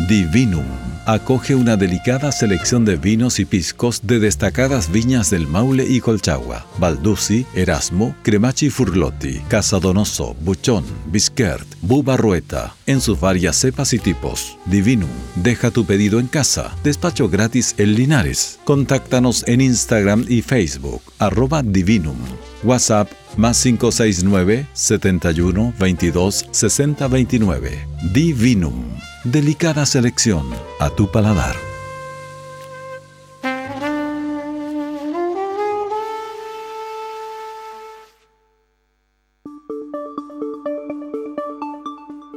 Divinum acoge una delicada selección de vinos y piscos de destacadas viñas del Maule y Colchagua, Baldussi, Erasmo, Cremachi Furlotti, Casadonoso, Buchón, Bisquert, Bubarrueta, en sus varias cepas y tipos. Divinum, deja tu pedido en casa, despacho gratis en Linares. Contáctanos en Instagram y Facebook, arroba Divinum. WhatsApp más 569 71 22 60 29. Divinum Delicada selección a tu paladar.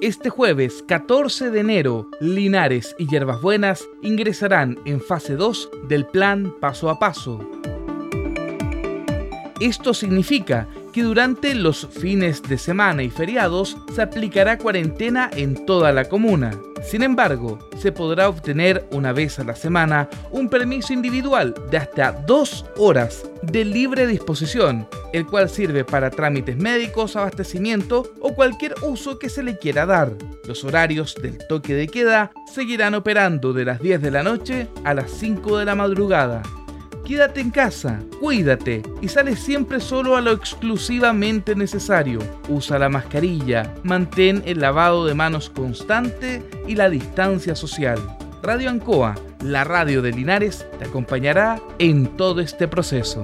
Este jueves 14 de enero, Linares y Hierbas Buenas ingresarán en fase 2 del plan paso a paso. Esto significa que durante los fines de semana y feriados se aplicará cuarentena en toda la comuna. Sin embargo, se podrá obtener una vez a la semana un permiso individual de hasta dos horas de libre disposición, el cual sirve para trámites médicos, abastecimiento o cualquier uso que se le quiera dar. Los horarios del toque de queda seguirán operando de las 10 de la noche a las 5 de la madrugada. Quédate en casa, cuídate y sale siempre solo a lo exclusivamente necesario. Usa la mascarilla, mantén el lavado de manos constante y la distancia social. Radio Ancoa, la radio de Linares, te acompañará en todo este proceso.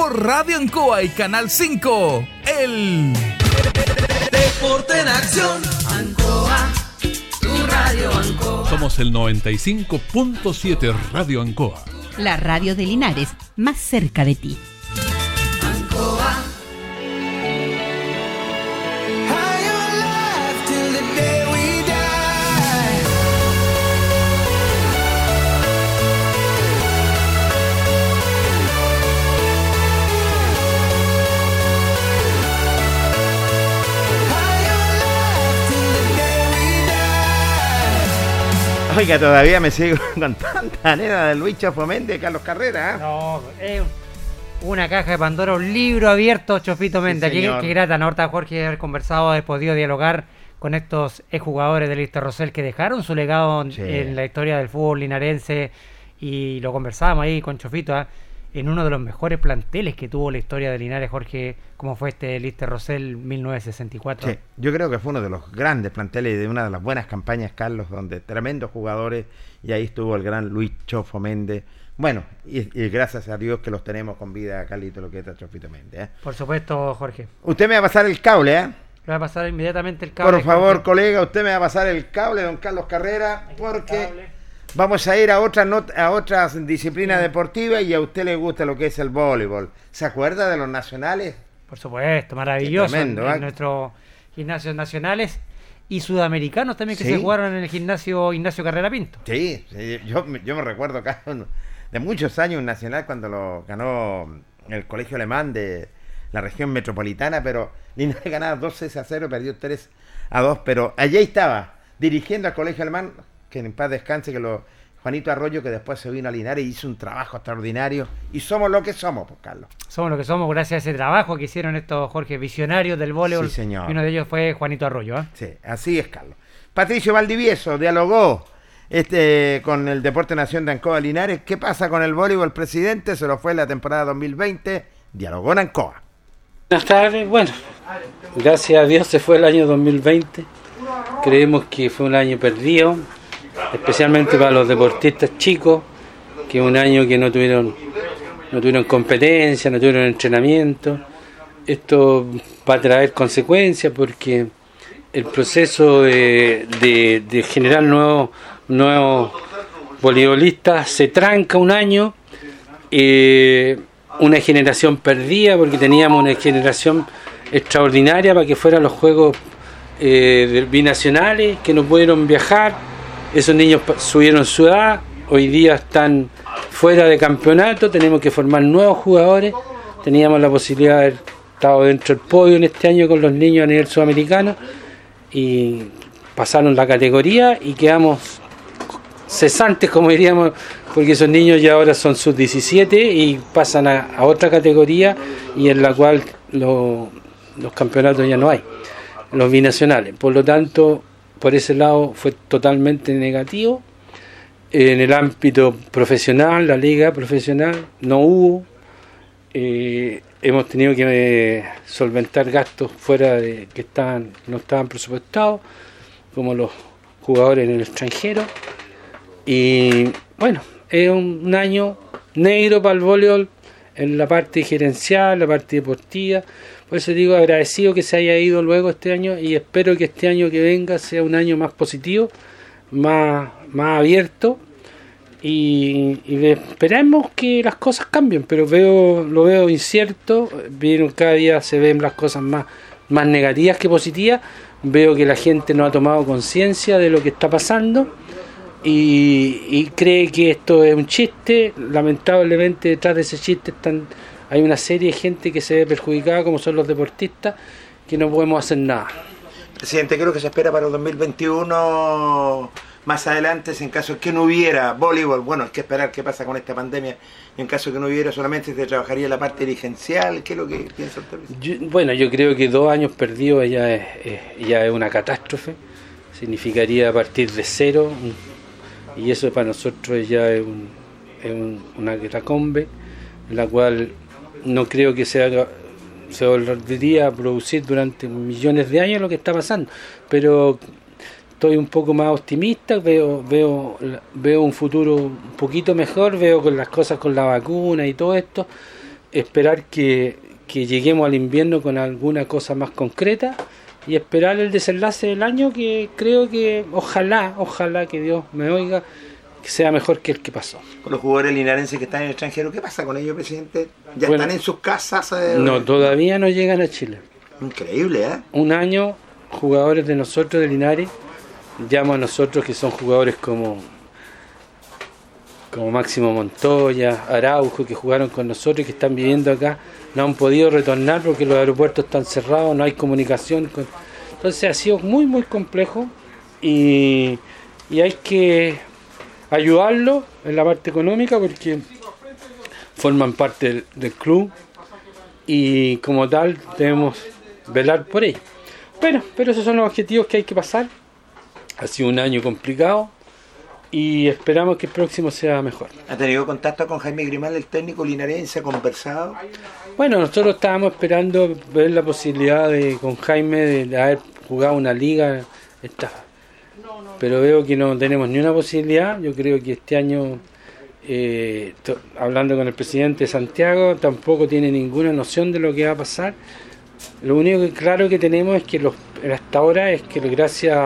por Radio Ancoa y Canal 5. El Deporte en acción. Ancoa, tu radio Ancoa. Somos el 95.7 Radio Ancoa. La radio de Linares, más cerca de ti. Oiga, todavía me sigo con tanta nena de Luis Chafomente y Carlos Carrera. ¿eh? No, es una caja de Pandora, un libro abierto, Chofito Méndez. Qué, señor. qué grata nota, Jorge, de haber conversado, haber podido dialogar con estos exjugadores del Lister Rosell que dejaron su legado en- Sí. en la historia del fútbol linarense. Y lo conversábamos ahí con Chofito, ¿ah? En uno de los mejores planteles que tuvo la historia de Linares, Jorge, como fue este Lister Rosell 1964. Sí, yo creo que fue uno de los grandes planteles y de una de las buenas campañas, Carlos, donde tremendos jugadores, y ahí estuvo el gran Luis Chofo Méndez. Bueno, y, y gracias a Dios que los tenemos con vida, Carlito, lo que está Chofito Méndez. ¿eh? Por supuesto, Jorge. Usted me va a pasar el cable, ¿eh? Le voy a pasar inmediatamente el cable. Por favor, Jorge. colega, usted me va a pasar el cable, don Carlos Carrera, porque. Vamos a ir a otras not- a otras disciplinas deportivas y a usted le gusta lo que es el voleibol. ¿Se acuerda de los nacionales? Por supuesto, maravilloso. tremendo, en, ¿eh? en nuestros gimnasios nacionales y sudamericanos también que Sí. se jugaron en el gimnasio Ignacio Carrera Pinto. Sí, yo, me- yo me recuerdo de muchos años un nacional cuando lo ganó el colegio alemán de la región metropolitana, pero Linares ganaba 2 6 a 0, perdió 3 a 2, pero allí estaba, dirigiendo al colegio alemán, que en paz descanse, que lo Juanito Arroyo, que después se vino a Linares y hizo un trabajo extraordinario, y somos lo que somos, pues Carlos. Somos lo que somos gracias a ese trabajo que hicieron estos Jorge visionarios del voleibol. Sí, señor. Y uno de ellos fue Juanito Arroyo. ¿eh? Sí, así es, Carlos. Patricio Valdivieso dialogó este, con el Deporte Nación de Ancoa Linares. ¿Qué pasa con el voleibol, presidente? Se lo fue en la temporada 2020. Dialogó en Ancoa. Buenas tardes, bueno, gracias a Dios se fue el año 2020. Creemos que fue un año perdido, especialmente para los deportistas chicos, que un año que no tuvieron, no tuvieron competencia, no tuvieron entrenamiento. Esto va a traer consecuencias porque el proceso de, de- generar nuevos, nuevos voleibolistas se tranca un año eh, una generación perdida porque teníamos una generación extraordinaria para que fueran los juegos eh, binacionales que no pudieron viajar esos niños subieron su edad hoy día están fuera de campeonato tenemos que formar nuevos jugadores teníamos la posibilidad de haber estado dentro del podio en este año con los niños a nivel sudamericano y pasaron la categoría y quedamos cesantes, como diríamos, porque esos niños ya ahora son sub 17 y pasan a, otra categoría y en la cual lo- los campeonatos ya no hay, los binacionales. Por lo tanto, por ese lado fue totalmente negativo. En el ámbito profesional, la liga profesional, no hubo. Eh, hemos tenido que eh, solventar gastos fuera de que estaban no estaban presupuestados, como los jugadores en el extranjero. Y bueno, es un, año negro para el voleibol en la parte gerencial, la parte deportiva. Por eso digo agradecido que se haya ido luego este año y espero que este año que venga sea un año más positivo, más, más abierto y, y esperemos que las cosas cambien, pero veo lo veo incierto, vieron cada día se ven las cosas más, más negativas que positivas, veo que la gente no ha tomado conciencia de lo que está pasando y, y cree que esto es un chiste, lamentablemente detrás de ese chiste están, hay una serie de gente que se ve perjudicada como son los deportistas que no podemos hacer nada. Presidente, creo que se espera para el 2021 más adelante, si en caso que no hubiera voleibol, bueno, hay que esperar qué pasa con esta pandemia, en caso que no hubiera solamente se trabajaría la parte dirigencial, ¿qué es lo que piensa usted? Yo- bueno, yo creo que dos años perdidos ya es, es- ya es una catástrofe. Significaría partir de cero. Y eso para nosotros ya es, un- es un- una catacombe. la cual no creo que se haga se volvería producir durante millones de años lo que está pasando pero estoy un poco más optimista veo veo veo un futuro un poquito mejor veo con las cosas con la vacuna y todo esto esperar que, que lleguemos al invierno con alguna cosa más concreta y esperar el desenlace del año que creo que ojalá ojalá que Dios me oiga que sea mejor que el que pasó. Con los jugadores linarenses que están en el extranjero, ¿qué pasa con ellos, presidente? ¿Ya Bueno, están en sus casas? eh? No, todavía no llegan a Chile. Increíble, ¿eh? Un año, jugadores de nosotros, de Linares, llamo a nosotros que son jugadores como como Máximo Montoya, Araujo, que jugaron con nosotros y que están viviendo acá, no han podido retornar porque los aeropuertos están cerrados, no hay comunicación. con- Entonces ha sido muy, muy complejo y, y hay que ayudarlo en la parte económica porque forman parte del, del club y como tal debemos velar por ello. Bueno, pero esos son los objetivos que hay que pasar. Ha sido un año complicado y esperamos que el próximo sea mejor. ¿Ha tenido contacto con Jaime Grimal, el técnico linarense? ¿Ha conversado? Bueno, nosotros estábamos esperando ver la posibilidad de con Jaime de, de haber jugado una liga, esta, pero veo que no tenemos ni una posibilidad. Yo creo que este año, eh, hablando con el presidente de Santiago, tampoco tiene ninguna noción de lo que va a pasar. Lo único que claro que tenemos es que los, hasta ahora es que gracias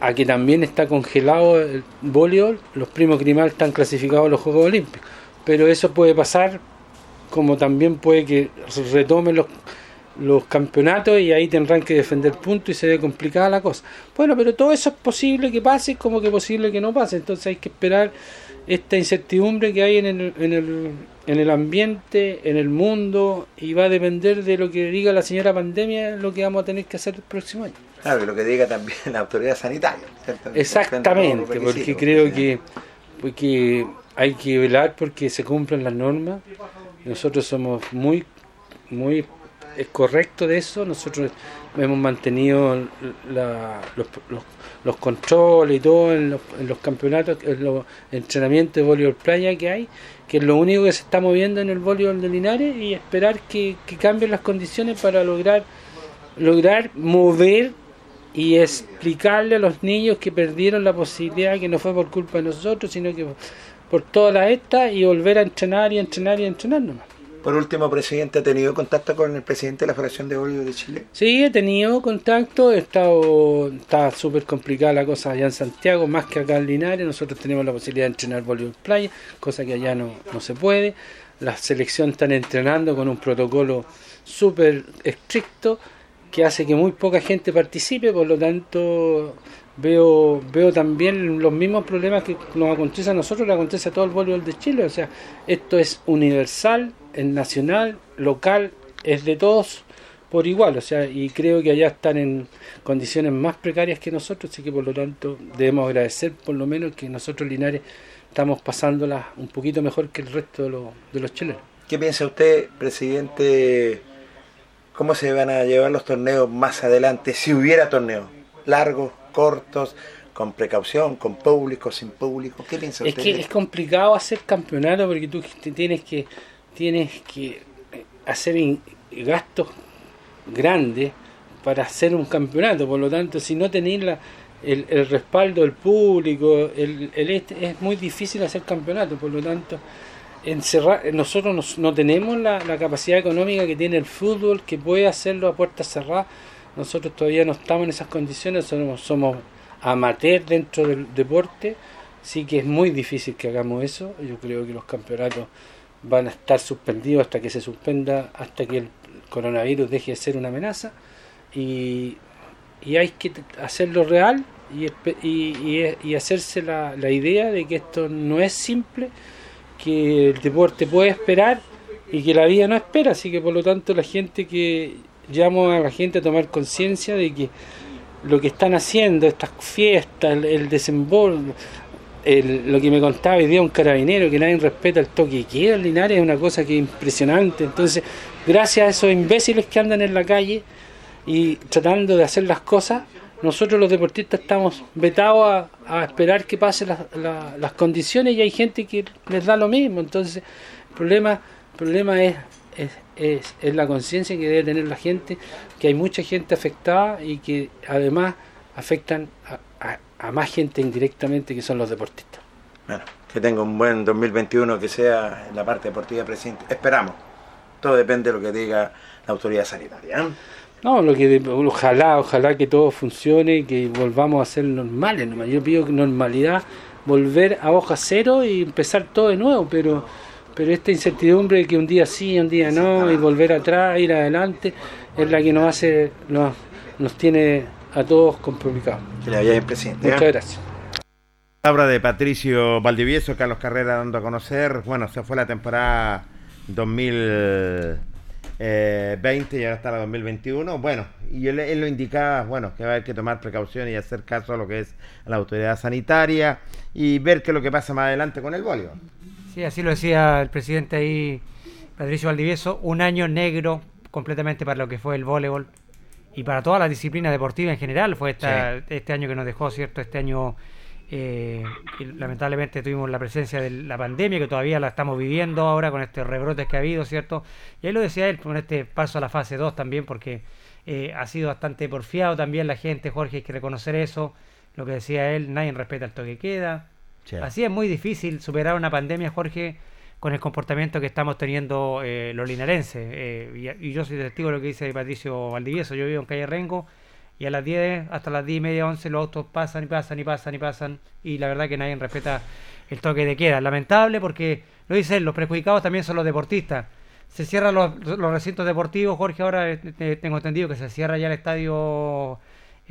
a, que también está congelado el voleibol, los primos Grimal están clasificados a los Juegos Olímpicos. Pero eso puede pasar como también puede que retomen los, los campeonatos y ahí tendrán que defender puntos y se ve complicada la cosa. Bueno, pero todo eso es posible que pase como que posible que no pase. Entonces hay que esperar esta incertidumbre que hay en el, en el, en el ambiente, en el mundo y va a depender de lo que diga la señora pandemia lo que vamos a tener que hacer el próximo año. Claro, lo que diga también la autoridad sanitaria. ¿cierto? Exactamente, porque creo que, porque hay que velar porque se cumplan las normas. Nosotros somos muy, muy correcto de eso. Nosotros hemos mantenido la- los, los- controles y todo en los, en los campeonatos, en los entrenamientos de voleibol playa que hay, que es lo único que se está moviendo en el voleibol de Linares y esperar que, que cambien las condiciones para lograr lograr mover y explicarle a los niños que perdieron la posibilidad, que no fue por culpa de nosotros, sino que por toda la esta y volver a entrenar y entrenar y entrenar nomás. Por último, presidente, ¿ha tenido contacto con el presidente de la Federación de Voleibol de Chile? Sí, he tenido contacto, he estado, está súper complicada la cosa allá en Santiago, más que acá en Linares, nosotros tenemos la posibilidad de entrenar voleibol playa, cosa que allá no, no se puede, las selecciones están entrenando con un protocolo súper estricto que hace que muy poca gente participe, por lo tanto veo veo también los mismos problemas que nos acontece a nosotros, le acontece a todo el voleibol de Chile, o sea, esto es universal, es nacional, local, es de todos por igual, o sea, y creo que allá están en condiciones más precarias que nosotros, así que por lo tanto debemos agradecer por lo menos que nosotros Linares estamos pasándola un poquito mejor que el resto de los, de los chilenos. ¿Qué piensa usted, presidente? ¿Cómo se van a llevar los torneos más adelante? Si hubiera torneos largos, cortos, con precaución, con público, sin público. ¿Qué piensa Es usted? que es complicado hacer campeonato porque tú tienes que tienes que eh, hacer gastos grandes para hacer un campeonato. Por lo tanto, si no tenéis la- el, el respaldo del público, el, el este, es muy difícil hacer campeonato. Por lo tanto, encerrar, nosotros nos- no tenemos la, la capacidad económica que tiene el fútbol, que puede hacerlo a puertas cerradas. Nosotros todavía no estamos en esas condiciones, somos, somos dentro del deporte, sí que es muy difícil que hagamos eso. Yo creo que los campeonatos van a estar suspendidos hasta que se suspenda, hasta que el coronavirus deje de ser una amenaza y, y hay que hacerlo real y- y hacerse la, la idea de que esto no es simple, que el deporte puede esperar y que la vida no espera, así que por lo tanto la gente que llamo a la gente a tomar conciencia de que lo que están haciendo, estas fiestas, el, el desembolso, lo que me contaba hoy día un carabinero, que nadie respeta el toque de queda en Linares, es una cosa que es impresionante. Entonces, gracias a esos imbéciles que andan en la calle y tratando de hacer las cosas, nosotros los deportistas estamos vetados a, esperar que pasen las, la- las condiciones y hay gente que les da lo mismo. Entonces, El problema, el problema es, es, es, es la conciencia que debe tener la gente, que hay mucha gente afectada y que además afectan a, a- a más gente indirectamente que son los deportistas. Bueno, que tenga un buen 2021, que sea en la parte deportiva presente. Esperamos. Todo depende de lo que diga la autoridad sanitaria. ¿eh? No, lo que ojalá, ojalá que todo funcione, que volvamos a ser normales. Yo pido que normalidad, volver a hoja cero y empezar todo de nuevo, pero pero esta incertidumbre de que un día sí, un día no, y volver atrás, ir adelante, es la que nos hace, nos, nos tiene a todos complicados. Que le vaya bien, presidente. ¿eh? Muchas gracias. Palabra de Patricio Valdivieso, Carlos Carrera dando a conocer. Bueno, se fue la temporada 2020 y ahora está la 2021. Bueno, y él, él lo indicaba, bueno, que va a haber que tomar precauciones y hacer caso a lo que es la autoridad sanitaria y ver qué es lo que pasa más adelante con el voleibol. Sí, así lo decía el presidente ahí, Patricio Valdivieso, un año negro completamente para lo que fue el voleibol y para todas las disciplinas deportivas en general. Fue esta, este año que nos dejó, ¿cierto? Este año eh, que lamentablemente tuvimos la presencia de la pandemia que todavía la estamos viviendo ahora con estos rebrotes que ha habido, ¿cierto? Y ahí lo decía él, con este paso a la fase 2 también, porque eh, ha sido bastante porfiado también la gente, Jorge, hay que reconocer eso. Lo que decía él, nadie respeta el toque queda. Sí. Así es muy difícil superar una pandemia, Jorge, con el comportamiento que estamos teniendo eh, los linarenses. Eh, y, yo soy testigo de lo que dice Patricio Valdivieso. Yo vivo en calle Rengo y a las 10 hasta las 10 y media, 11 los autos pasan y pasan y pasan y pasan. Y la verdad que nadie respeta el toque de queda. Lamentable porque, lo dice él, los perjudicados también son los deportistas. Se cierran los, recintos deportivos, Jorge, ahora eh, tengo entendido que se cierra ya el estadio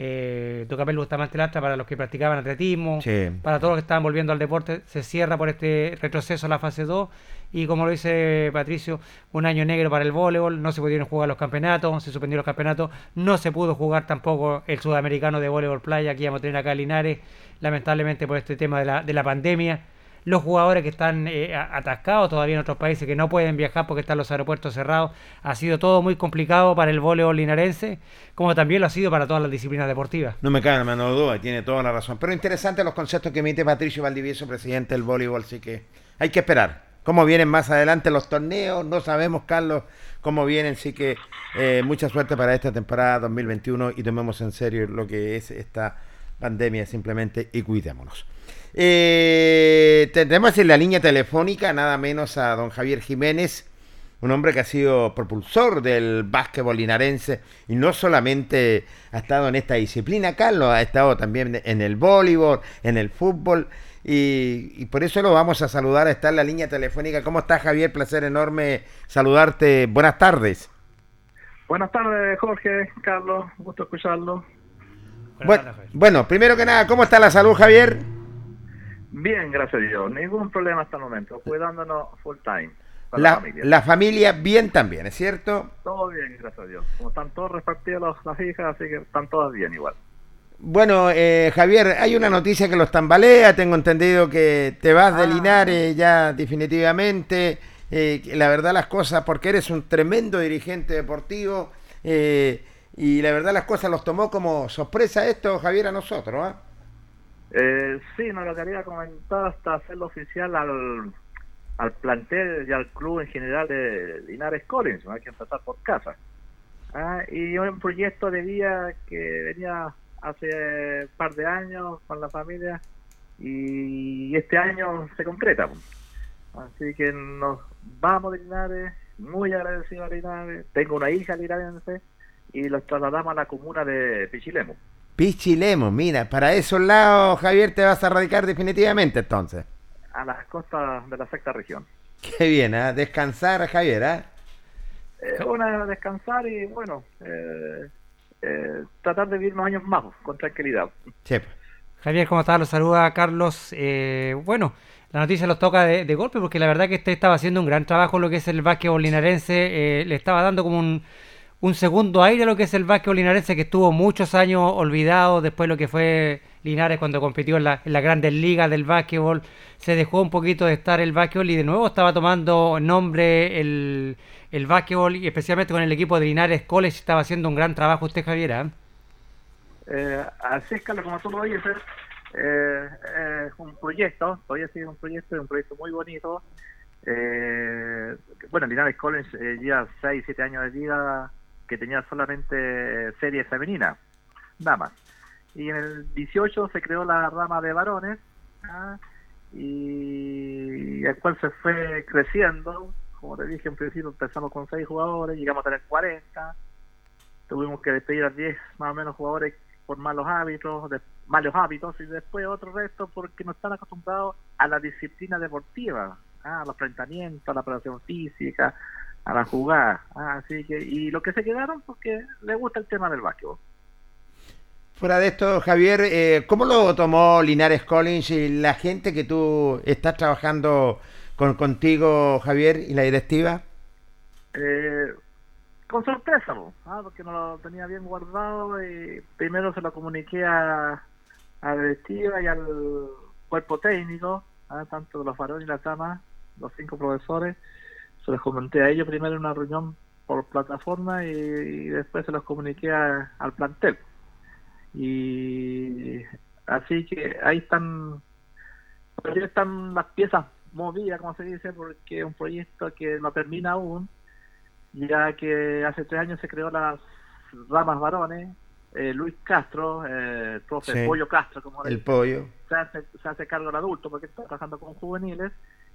eh, Tucapel Bustamante Lastra para los que practicaban atletismo, Sí. para todos los que estaban volviendo al deporte, se cierra por este retroceso a la fase 2 y como lo dice Patricio, un año negro para el voleibol, no se pudieron jugar los campeonatos, se suspendieron los campeonatos, no se pudo jugar tampoco el sudamericano de voleibol playa que íbamos a tener acá en Linares, lamentablemente por este tema de la, de la pandemia. Los jugadores que están eh, atascados todavía en otros países que no pueden viajar porque están los aeropuertos cerrados, ha sido todo muy complicado para el voleibol linarense, como también lo ha sido para todas las disciplinas deportivas. No me cabe la menor duda, tiene toda la razón. Pero interesante los conceptos que emite Patricio Valdivieso, presidente del voleibol, así que hay que esperar. Cómo vienen más adelante los torneos, no sabemos, Carlos, cómo vienen, así que eh, mucha suerte para esta temporada 2021 y tomemos en serio lo que es esta pandemia simplemente y cuidémonos. Eh, tendremos en la línea telefónica nada menos a don Javier Jiménez, un hombre que ha sido propulsor del básquetbol linarense y no solamente ha estado en esta disciplina, Carlos, ha estado también en el voleibol, en el fútbol y, y por eso lo vamos a saludar, está en la línea telefónica. ¿Cómo estás Javier? Placer enorme saludarte. Buenas tardes. Buenas tardes, Jorge, Carlos, gusto escucharlo. Bueno, bueno, primero que nada, ¿cómo está la salud Javier? Bien, gracias a Dios, ningún problema hasta el momento, cuidándonos full time. para la, La, familia. la familia bien también, ¿es cierto? Todo bien, gracias a Dios. Como están todos repartidos los- las hijas, así que están todas bien igual. Bueno, eh, Javier, hay una noticia que los tambalea, tengo entendido que te vas de Ah. Linares ya definitivamente, eh, la verdad las cosas, porque eres un tremendo dirigente deportivo, eh, y la verdad las cosas los tomó como sorpresa esto, Javier, a nosotros, ¿ah? Eh, sí, no lo quería comentar hasta hacerlo oficial al, al plantel y al club en general de Linares Collins, hay que empezar por casa. Ah, y un proyecto de vida que venía hace un par de años con la familia y este año se concreta. Así que nos vamos de Linares, muy agradecido a Linares, tengo una hija linarense y los trasladamos a la comuna de Pichilemu. Pichilemo, mira, para esos lados, Javier, te vas a radicar definitivamente entonces. a las costas de la sexta región. Qué bien, ¿ah? Descansar, Javier, ¿ah? Eh, una descansar y bueno, eh, eh, tratar de vivir unos años más pues, con tranquilidad. Sí. Javier, ¿cómo estás? Los saluda Carlos. Eh, bueno, la noticia los toca de, de golpe porque la verdad que este estaba haciendo un gran trabajo en lo que es el básquetbol linarense. eh, le estaba dando como un, un segundo aire a lo que es el básquetbol linarense que estuvo muchos años olvidado después de lo que fue Linares cuando compitió en, la- en las grandes ligas del básquetbol. Se dejó un poquito de estar el básquetbol y de nuevo estaba tomando nombre el, el básquetbol y especialmente con el equipo de Linares College estaba haciendo un gran trabajo usted, Javier. ¿ah? Eh, así es, Carlos, como tú lo dices, eh, es un proyecto, todavía sigue un proyecto, es un proyecto muy bonito Eh, bueno, Linares College eh, lleva 6, 7 años de vida que tenía solamente serie femenina, damas. Y en el 18 se creó la rama de varones, ¿ah? y el cual se fue creciendo. Como te dije en principio, empezamos con 6 jugadores, llegamos a tener 40. Tuvimos que despedir a 10 más o menos jugadores por malos hábitos, malos hábitos, y después otro resto porque no están acostumbrados a la disciplina deportiva, ¿ah? a los enfrentamientos, a la operación física, a la jugada. Así que, y lo que se quedaron porque les gusta el tema del básquetbol. Fuera de esto, Javier, eh, ¿cómo lo tomó Linares Collins y la gente que tú estás trabajando con contigo, Javier, y la directiva? Eh, con sorpresa, ¿no? ¿Ah? porque no lo tenía bien guardado y primero se lo comuniqué a, a la directiva y al cuerpo técnico, ¿ah? tanto de los varones y las damas, los cinco profesores, se los comenté a ellos primero en una reunión por plataforma y, y después se los comuniqué a, al plantel y así que ahí están ahí están las piezas movidas como se dice porque es un proyecto que no termina aún ya que hace tres años se creó las ramas varones eh, Luis Castro eh, profe Sí. Pollo Castro como El pollo. se hace, se hace cargo del adulto porque está trabajando con juveniles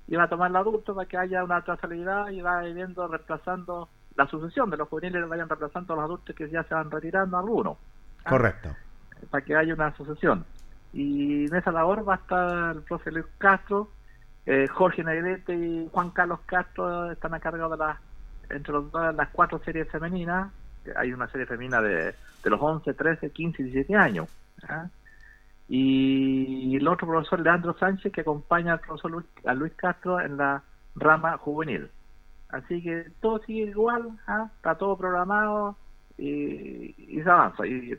y va a tomar el adulto para que haya una trazabilidad y va viendo reemplazando la sucesión de los juveniles vayan reemplazando a los adultos que ya se van retirando algunos Ah, Correcto. para que haya una asociación. Y en esa labor va a estar el profe Luis Castro, eh, Jorge Negrete y Juan Carlos Castro están a cargo de las, entre los las cuatro series femeninas. Hay una serie femenina de, de los 11, 13, 15 y 17 años. ¿ah? Y el otro profesor, Leandro Sánchez, que acompaña al profesor Luis, a Luis Castro en la rama juvenil. Así que todo sigue igual, ¿ah? está todo programado y, se avanza. Y,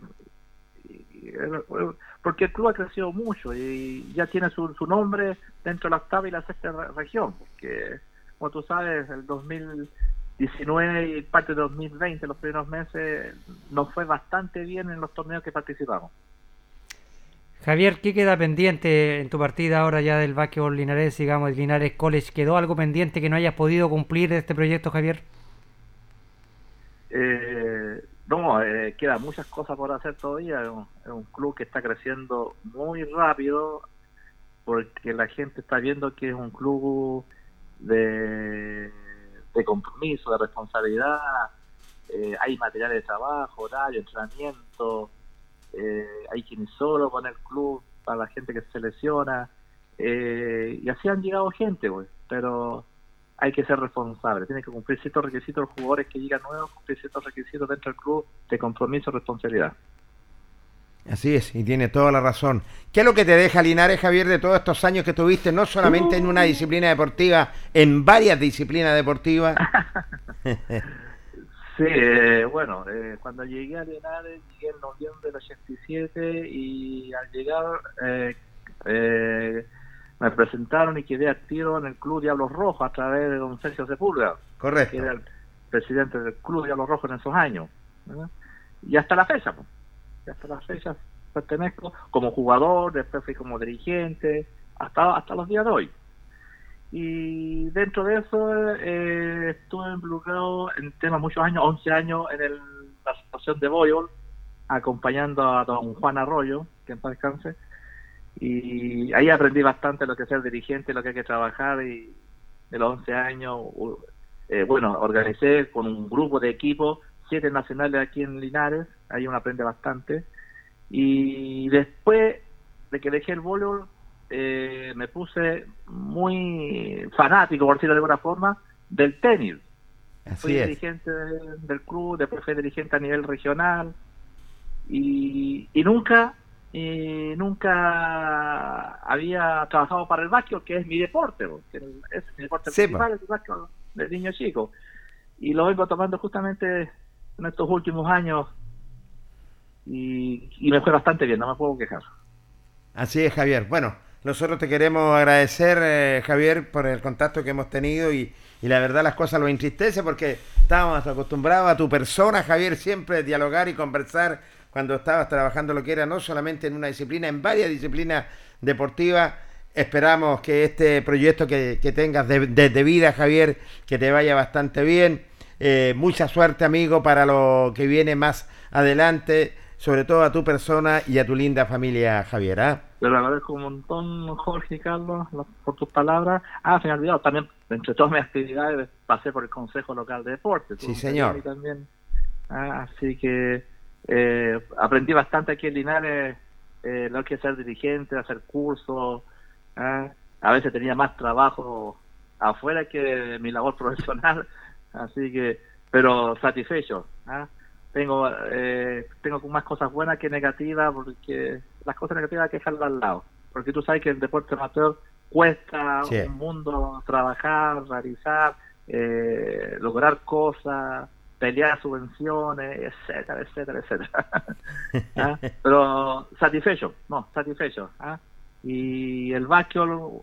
porque el club ha crecido mucho y ya tiene su, su nombre dentro de la octava y la sexta re- región. Porque, como tú sabes, el 2019 y parte de 2020, los primeros meses, nos fue bastante bien en los torneos que participamos. Javier, ¿qué queda pendiente en tu partida ahora ya del básquetbol Linares, digamos, el Linares College? ¿Quedó algo pendiente que no hayas podido cumplir de este proyecto, Javier? Eh, no, eh, quedan muchas cosas por hacer todavía. Es un, club que está creciendo muy rápido porque la gente está viendo que es un club de, de compromiso, de responsabilidad. Eh, hay materiales de trabajo, horario, entrenamiento. Eh, hay quienes solo con el club para la gente que se lesiona. Eh, y así han llegado gente, pues, pero hay que ser responsable, tiene que cumplir ciertos requisitos los jugadores que llegan nuevos, cumplir ciertos requisitos dentro del club de compromiso y responsabilidad. Así es, y tiene toda la razón. ¿Qué es lo que te deja Linares, Javier, de todos estos años que tuviste, no solamente en una disciplina deportiva, en varias disciplinas deportivas? Sí, eh, bueno, eh, cuando llegué a Linares, llegué en noviembre del 87 y al llegar eh, eh, me presentaron y quedé activo en el Club Diablos Rojos a través de don Sergio Sepúlveda, Correcto. que era el presidente del Club Diablos Rojos en esos años. ¿verdad? Y hasta la fecha, pues, y hasta la fecha pertenezco como jugador, después fui como dirigente, hasta, hasta los días de hoy. Y dentro de eso eh, estuve involucrado en temas muchos años, 11 años en el- la asociación de voleibol, acompañando a don Juan Arroyo, que en paz descanse. Y ahí aprendí bastante lo que es ser dirigente, lo que hay que trabajar. Y de los 11 años, eh, bueno, organicé con un grupo de equipos, siete nacionales aquí en Linares, ahí uno aprende bastante. Y después de que dejé el voleibol, eh, me puse muy fanático, por decirlo de alguna forma, del tenis. Fui Así es. dirigente de- del club, después fui dirigente a nivel regional y, y nunca y nunca había trabajado para el básquet, que es mi deporte, po, que es mi deporte Sí, principal, el básquet de niño chico. Y lo vengo tomando justamente en estos últimos años y, y me fue bastante bien, no me puedo quejar. Así es, Javier. Bueno, nosotros te queremos agradecer, eh, Javier, por el contacto que hemos tenido y, y la verdad las cosas lo entristece porque estábamos acostumbrados a tu persona, Javier, siempre dialogar y conversar cuando estabas trabajando lo que era no solamente en una disciplina, en varias disciplinas deportivas. esperamos que este proyecto que, que tengas de, de- de vida, Javier, que te vaya bastante bien. Eh, mucha suerte, amigo, para lo que viene más adelante, sobre todo a tu persona y a tu linda familia, Javier. ¿ah? Lo agradezco un montón, Jorge y Carlos, lo- por tus palabras. Ah, se me ha olvidado, también, entre todas mis actividades, pasé por el Consejo Local de Deportes. Sí, señor. También. Ah, así que eh, aprendí bastante aquí en Linares eh, lo que es ser dirigente, hacer cursos. ah. A veces tenía más trabajo afuera que mi labor profesional, así que, pero satisfecho. ah. Tengo eh, tengo más cosas buenas que negativas, porque las cosas negativas hay que dejarlas al lado. Porque tú sabes que el deporte amateur cuesta Sí. un mundo trabajar, realizar, eh, lograr cosas, pelear subvenciones, etcétera, etcétera, etcétera. ¿Ah? Pero satisfecho, no, satisfecho. ¿ah? Y el básquetbol,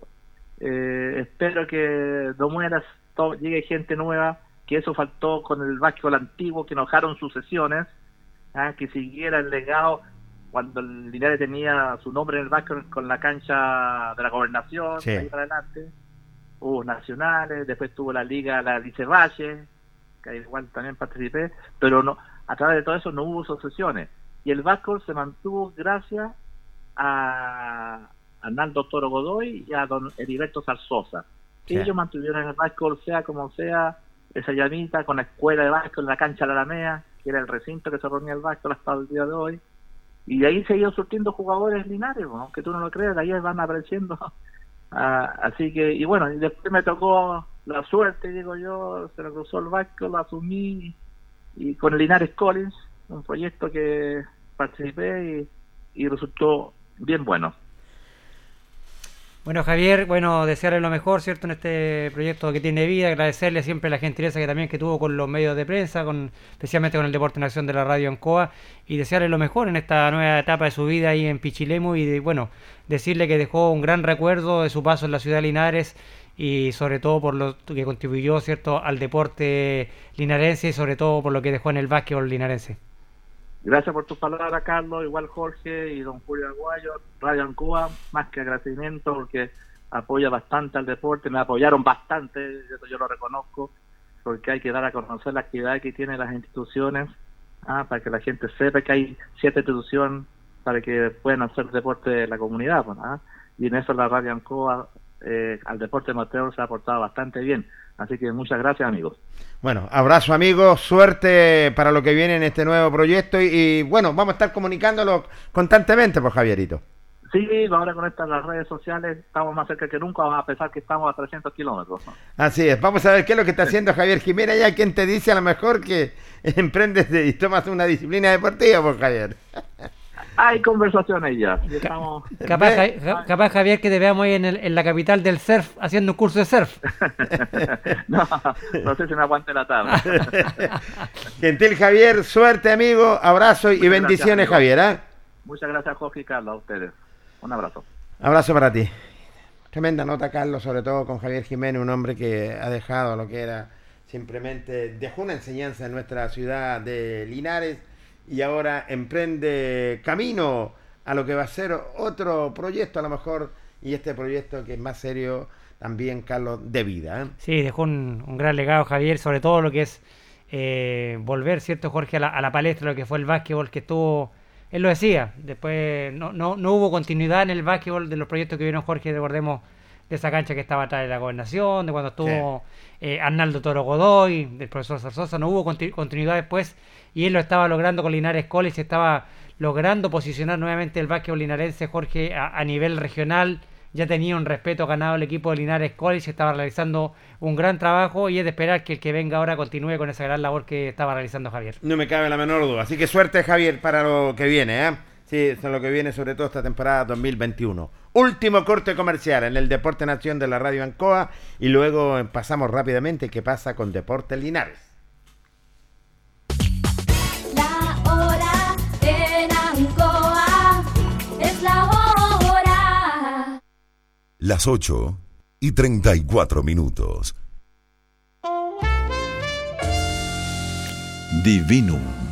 eh, espero que no mueras, to- llegue gente nueva, que eso faltó con el básquetbol antiguo, que enojaron sucesiones, ¿ah? que siguiera el legado cuando el Linares tenía su nombre en el básquetbol con la cancha de la gobernación, Sí. ahí para adelante. Hubo nacionales, después tuvo la liga, la Lice Valle, que igual también participé, pero no a través de todo eso no hubo sucesiones. Y el básquetbol se mantuvo gracias a Arnaldo Toro Godoy y a don Heriberto Zarzosa. Sí. Ellos mantuvieron el básquetbol, sea como sea, esa llamita con la escuela de básquetbol en la cancha de la Alameda, que era el recinto que se reunía el básquetbol hasta el día de hoy. Y ahí se ido surtiendo jugadores linares, ¿no? aunque tú no lo creas, de ahí van apareciendo. Ah, así que, y bueno, y después me tocó la suerte, digo yo, se me cruzó el básquetbol, lo asumí y con Linares Collins, un proyecto que participé y resultó bien bueno. Bueno, Javier, bueno, desearle lo mejor, ¿cierto? En este proyecto que tiene vida, agradecerle siempre la gentileza que también que tuvo con los medios de prensa, con especialmente con el Deporte en Acción de la Radio Ancoa, y desearle lo mejor en esta nueva etapa de su vida ahí en Pichilemu y, bueno, decirle que dejó un gran recuerdo de su paso en la ciudad de Linares y sobre todo por lo que contribuyó, ¿cierto?, al deporte linarense y sobre todo por lo que dejó en el básquetbol linarense. Gracias por tus palabras, Carlos, igual Jorge y don Julio Aguayo, Radio Ancoa, más que agradecimiento porque apoya bastante al deporte, me apoyaron bastante, eso yo lo reconozco, porque hay que dar a conocer la actividad que tienen las instituciones, ah, para que la gente sepa que hay siete instituciones para que puedan hacer deporte de la comunidad, pues, ah. y en eso la Radio Ancoa eh, al deporte amateur se ha aportado bastante bien, así que muchas gracias amigos. Bueno, abrazo amigos, suerte para lo que viene en este nuevo proyecto y, y, bueno, vamos a estar comunicándolo constantemente, pues Javierito. Sí, ahora con estas las redes sociales estamos más cerca que nunca, a pesar que estamos a 300 kilómetros. ¿no? Así es, vamos a ver qué es lo que está haciendo Javier Jiménez, ya quien te dice a lo mejor que emprendes de- y tomas una disciplina deportiva, pues Javier. Hay conversaciones ya. estamos- Capaz, capaz, Javier, que te veamos ahí en, el- en la capital del surf haciendo un curso de surf. no, no sé si me aguante la tabla. Gentil Javier, suerte amigo, abrazo y Muchas bendiciones gracias. Javier. ¿ah? Muchas gracias, Jorge y Carlos, a ustedes. Un abrazo. Abrazo para ti. Tremenda nota, Carlos, sobre todo con Javier Jiménez, un hombre que ha dejado lo que era simplemente, dejó una enseñanza en nuestra ciudad de Linares y ahora emprende camino a lo que va a ser otro proyecto a lo mejor, y este proyecto que es más serio también, Carlos, de vida. ¿eh? Sí, dejó un, gran legado Javier, sobre todo lo que es eh, volver, ¿cierto, Jorge, a la, a la palestra, lo que fue el básquetbol que estuvo, él lo decía, después no, no, no hubo continuidad en el básquetbol de los proyectos que vieron Jorge, recordemos de esa cancha que estaba atrás de la gobernación, de cuando estuvo eh, Arnaldo Toro Godoy, del profesor Zarzosa, no hubo conti- continuidad después y él lo estaba logrando con Linares College, estaba logrando posicionar nuevamente el básquetbol linarense, Jorge, a, a nivel regional, ya tenía un respeto ganado el equipo de Linares College, estaba realizando un gran trabajo y es de esperar que el que venga ahora continúe con esa gran labor que estaba realizando Javier. No me cabe la menor duda. Así que suerte, Javier, para lo que viene. ¿eh? Sí, eso es lo que viene, sobre todo esta temporada 2021. Último corte comercial en el Deporte Nación de la Radio Ancoa y luego pasamos rápidamente qué pasa con Deportes Linares. La hora en Ancoa es la hora. Las 8 y 34 minutos. Divinum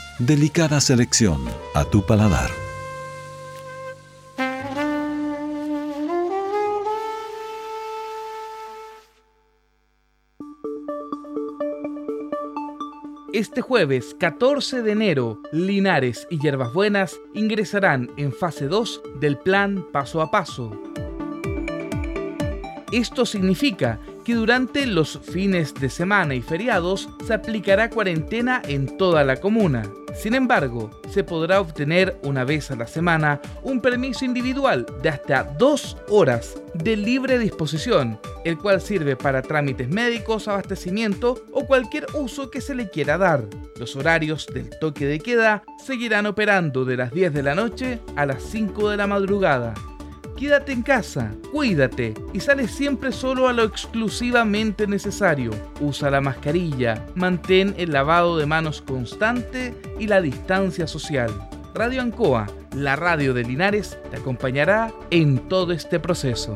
Delicada selección a tu paladar. Este jueves 14 de enero, Linares y Hierbas Buenas ingresarán en fase 2 del plan paso a paso. Esto significa que durante los fines de semana y feriados se aplicará cuarentena en toda la comuna. Sin embargo, se podrá obtener una vez a la semana un permiso individual de hasta dos horas de libre disposición, el cual sirve para trámites médicos, abastecimiento o cualquier uso que se le quiera dar. Los horarios del toque de queda seguirán operando de las 10 de la noche a las 5 de la madrugada. Quédate en casa, cuídate y sale siempre solo a lo exclusivamente necesario. Usa la mascarilla, mantén el lavado de manos constante y la distancia social. Radio Ancoa, la radio de Linares, te acompañará en todo este proceso.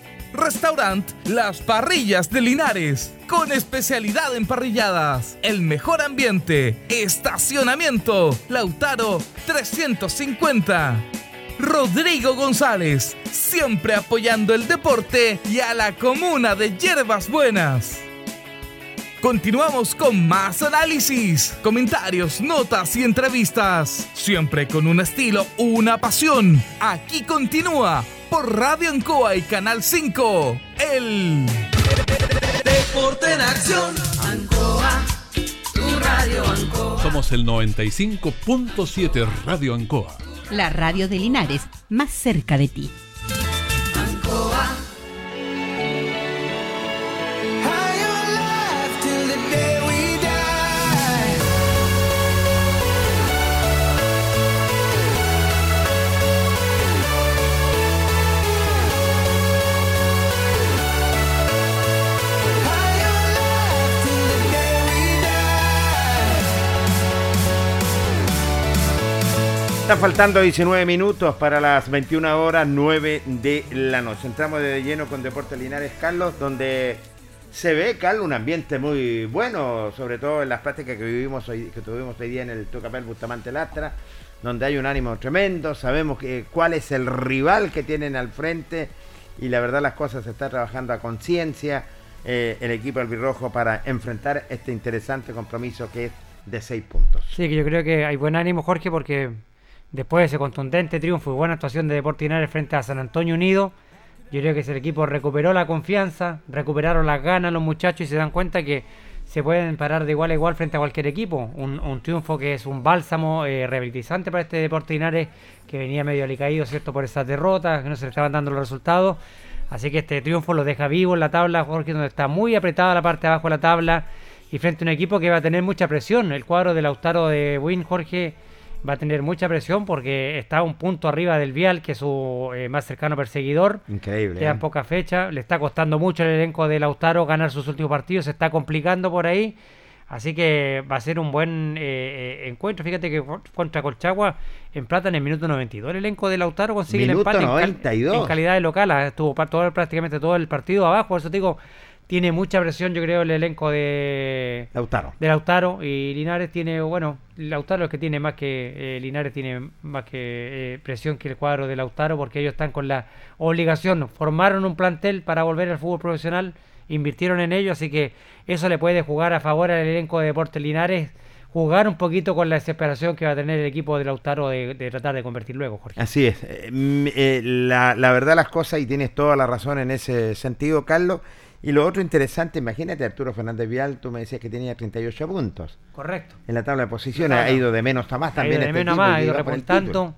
Restaurant Las Parrillas de Linares, con especialidad en parrilladas, el mejor ambiente, estacionamiento, Lautaro 350. Rodrigo González, siempre apoyando el deporte y a la comuna de Hierbas Buenas. Continuamos con más análisis, comentarios, notas y entrevistas. Siempre con un estilo, una pasión. Aquí continúa por Radio Ancoa y Canal 5. El Deporte en acción. Ancoa, tu radio Ancoa. Somos el 95.7 Radio Ancoa. La radio de Linares, más cerca de ti. Están faltando 19 minutos para las 21 horas 9 de la noche. Entramos de lleno con Deportes Linares, Carlos, donde se ve, Carlos, un ambiente muy bueno, sobre todo en las prácticas que vivimos que tuvimos hoy día en el Tucapel Bustamante Lastra, donde hay un ánimo tremendo, sabemos que, cuál es el rival que tienen al frente y la verdad las cosas se está trabajando a conciencia eh, el equipo albirrojo para enfrentar este interesante compromiso que es de 6 puntos. Sí, que yo creo que hay buen ánimo, Jorge, porque después de ese contundente triunfo y buena actuación de Deportes Linares frente a San Antonio Unido, yo creo que ese equipo recuperó la confianza, recuperaron las ganas los muchachos y se dan cuenta que se pueden parar de igual a igual frente a cualquier equipo. Un, un triunfo que es un bálsamo eh, para este Deportes Linares que venía medio alicaído, ¿cierto?, por esas derrotas, que no se le estaban dando los resultados. Así que este triunfo lo deja vivo en la tabla, Jorge, donde está muy apretada la parte de abajo de la tabla y frente a un equipo que va a tener mucha presión. El cuadro del Lautaro de Win, Jorge, va a tener mucha presión porque está un punto arriba del Vial, que es su eh, más cercano perseguidor. Increíble. Quedan ¿eh? pocas fechas. Le está costando mucho el elenco de Lautaro ganar sus últimos partidos. Se está complicando por ahí. Así que va a ser un buen eh, eh, encuentro. Fíjate que co- contra Colchagua empatan en el minuto 92. El elenco de Lautaro consigue Minuto el empate en cal- 92. En, calidad de local. Ah, Estuvo todo, prácticamente todo el partido abajo. Por eso te digo, tiene mucha presión, yo creo, el elenco de Lautaro. de Lautaro. Y Linares tiene, bueno, Lautaro es que tiene más que. eh, Linares tiene más que eh, presión que el cuadro de Lautaro porque ellos están con la obligación. Formaron un plantel para volver al fútbol profesional, invirtieron en ello, así que eso le puede jugar a favor al elenco de Deportes Linares. Jugar un poquito con la desesperación que va a tener el equipo de Lautaro de, de tratar de convertir luego, Jorge. Así es. Eh, eh, la, la verdad las cosas, y tienes toda la razón en ese sentido, Carlos. Y lo otro interesante, imagínate, Arturo Fernández Vial, tú me decías que tenía 38 puntos Correcto. en la tabla de posiciones, Claro. ha ido de menos a más Ha también. ido de este menos a más, ha ido repuntando.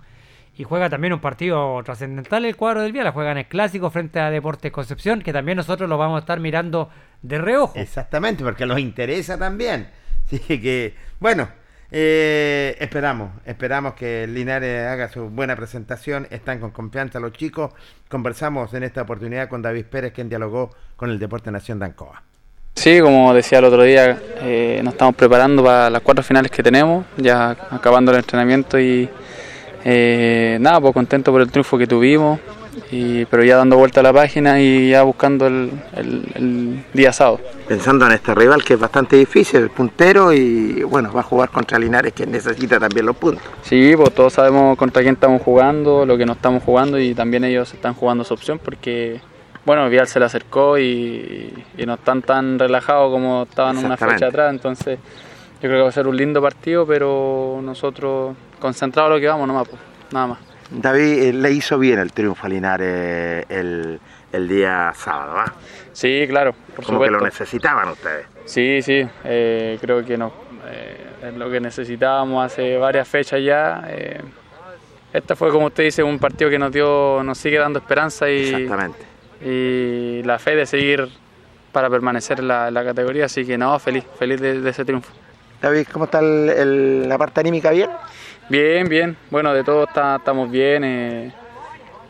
Y juega también un partido trascendental el cuadro del Vial. Juega en el clásico frente a Deportes Concepción, que también nosotros lo vamos a estar mirando de reojo. Exactamente, porque los interesa también. Así que, bueno, eh, esperamos, esperamos que Linares haga su buena presentación. Están con confianza los chicos. Conversamos en esta oportunidad con David Pérez, quien dialogó con el Deporte Nación de Ancoa. Sí, como decía el otro día, eh, nos estamos preparando para las cuatro finales que tenemos, ya acabando el entrenamiento y eh, nada, pues contento por el triunfo que tuvimos, y, pero ya dando vuelta a la página y ya buscando el, el- el día sábado. Pensando en este rival que es bastante difícil, el puntero, y bueno, va a jugar contra Linares, que necesita también los puntos. Sí, pues todos sabemos contra quién estamos jugando, lo que no estamos jugando y también ellos están jugando su opción porque, bueno, Vial se le acercó y, y no están tan relajados como estaban una fecha atrás, entonces yo creo que va a ser un lindo partido, pero nosotros concentrados lo que vamos nomás, pues, nada más. David, eh, le hizo bien el triunfo a Linares el, el día sábado, ¿va? Sí, claro, por Como que lo necesitaban ustedes. Sí, sí, eh, creo que no, eh, es lo que necesitábamos hace varias fechas ya. eh, esta fue, como usted dice, un partido que nos dio, nos sigue dando esperanza y, Exactamente. y la fe de seguir para permanecer en la, en la categoría, así que no, feliz, feliz de, de ese triunfo. David, ¿cómo está el- el- la parte anímica? ¿Bien? Bien, bien, bueno, de todo está- estamos bien. eh,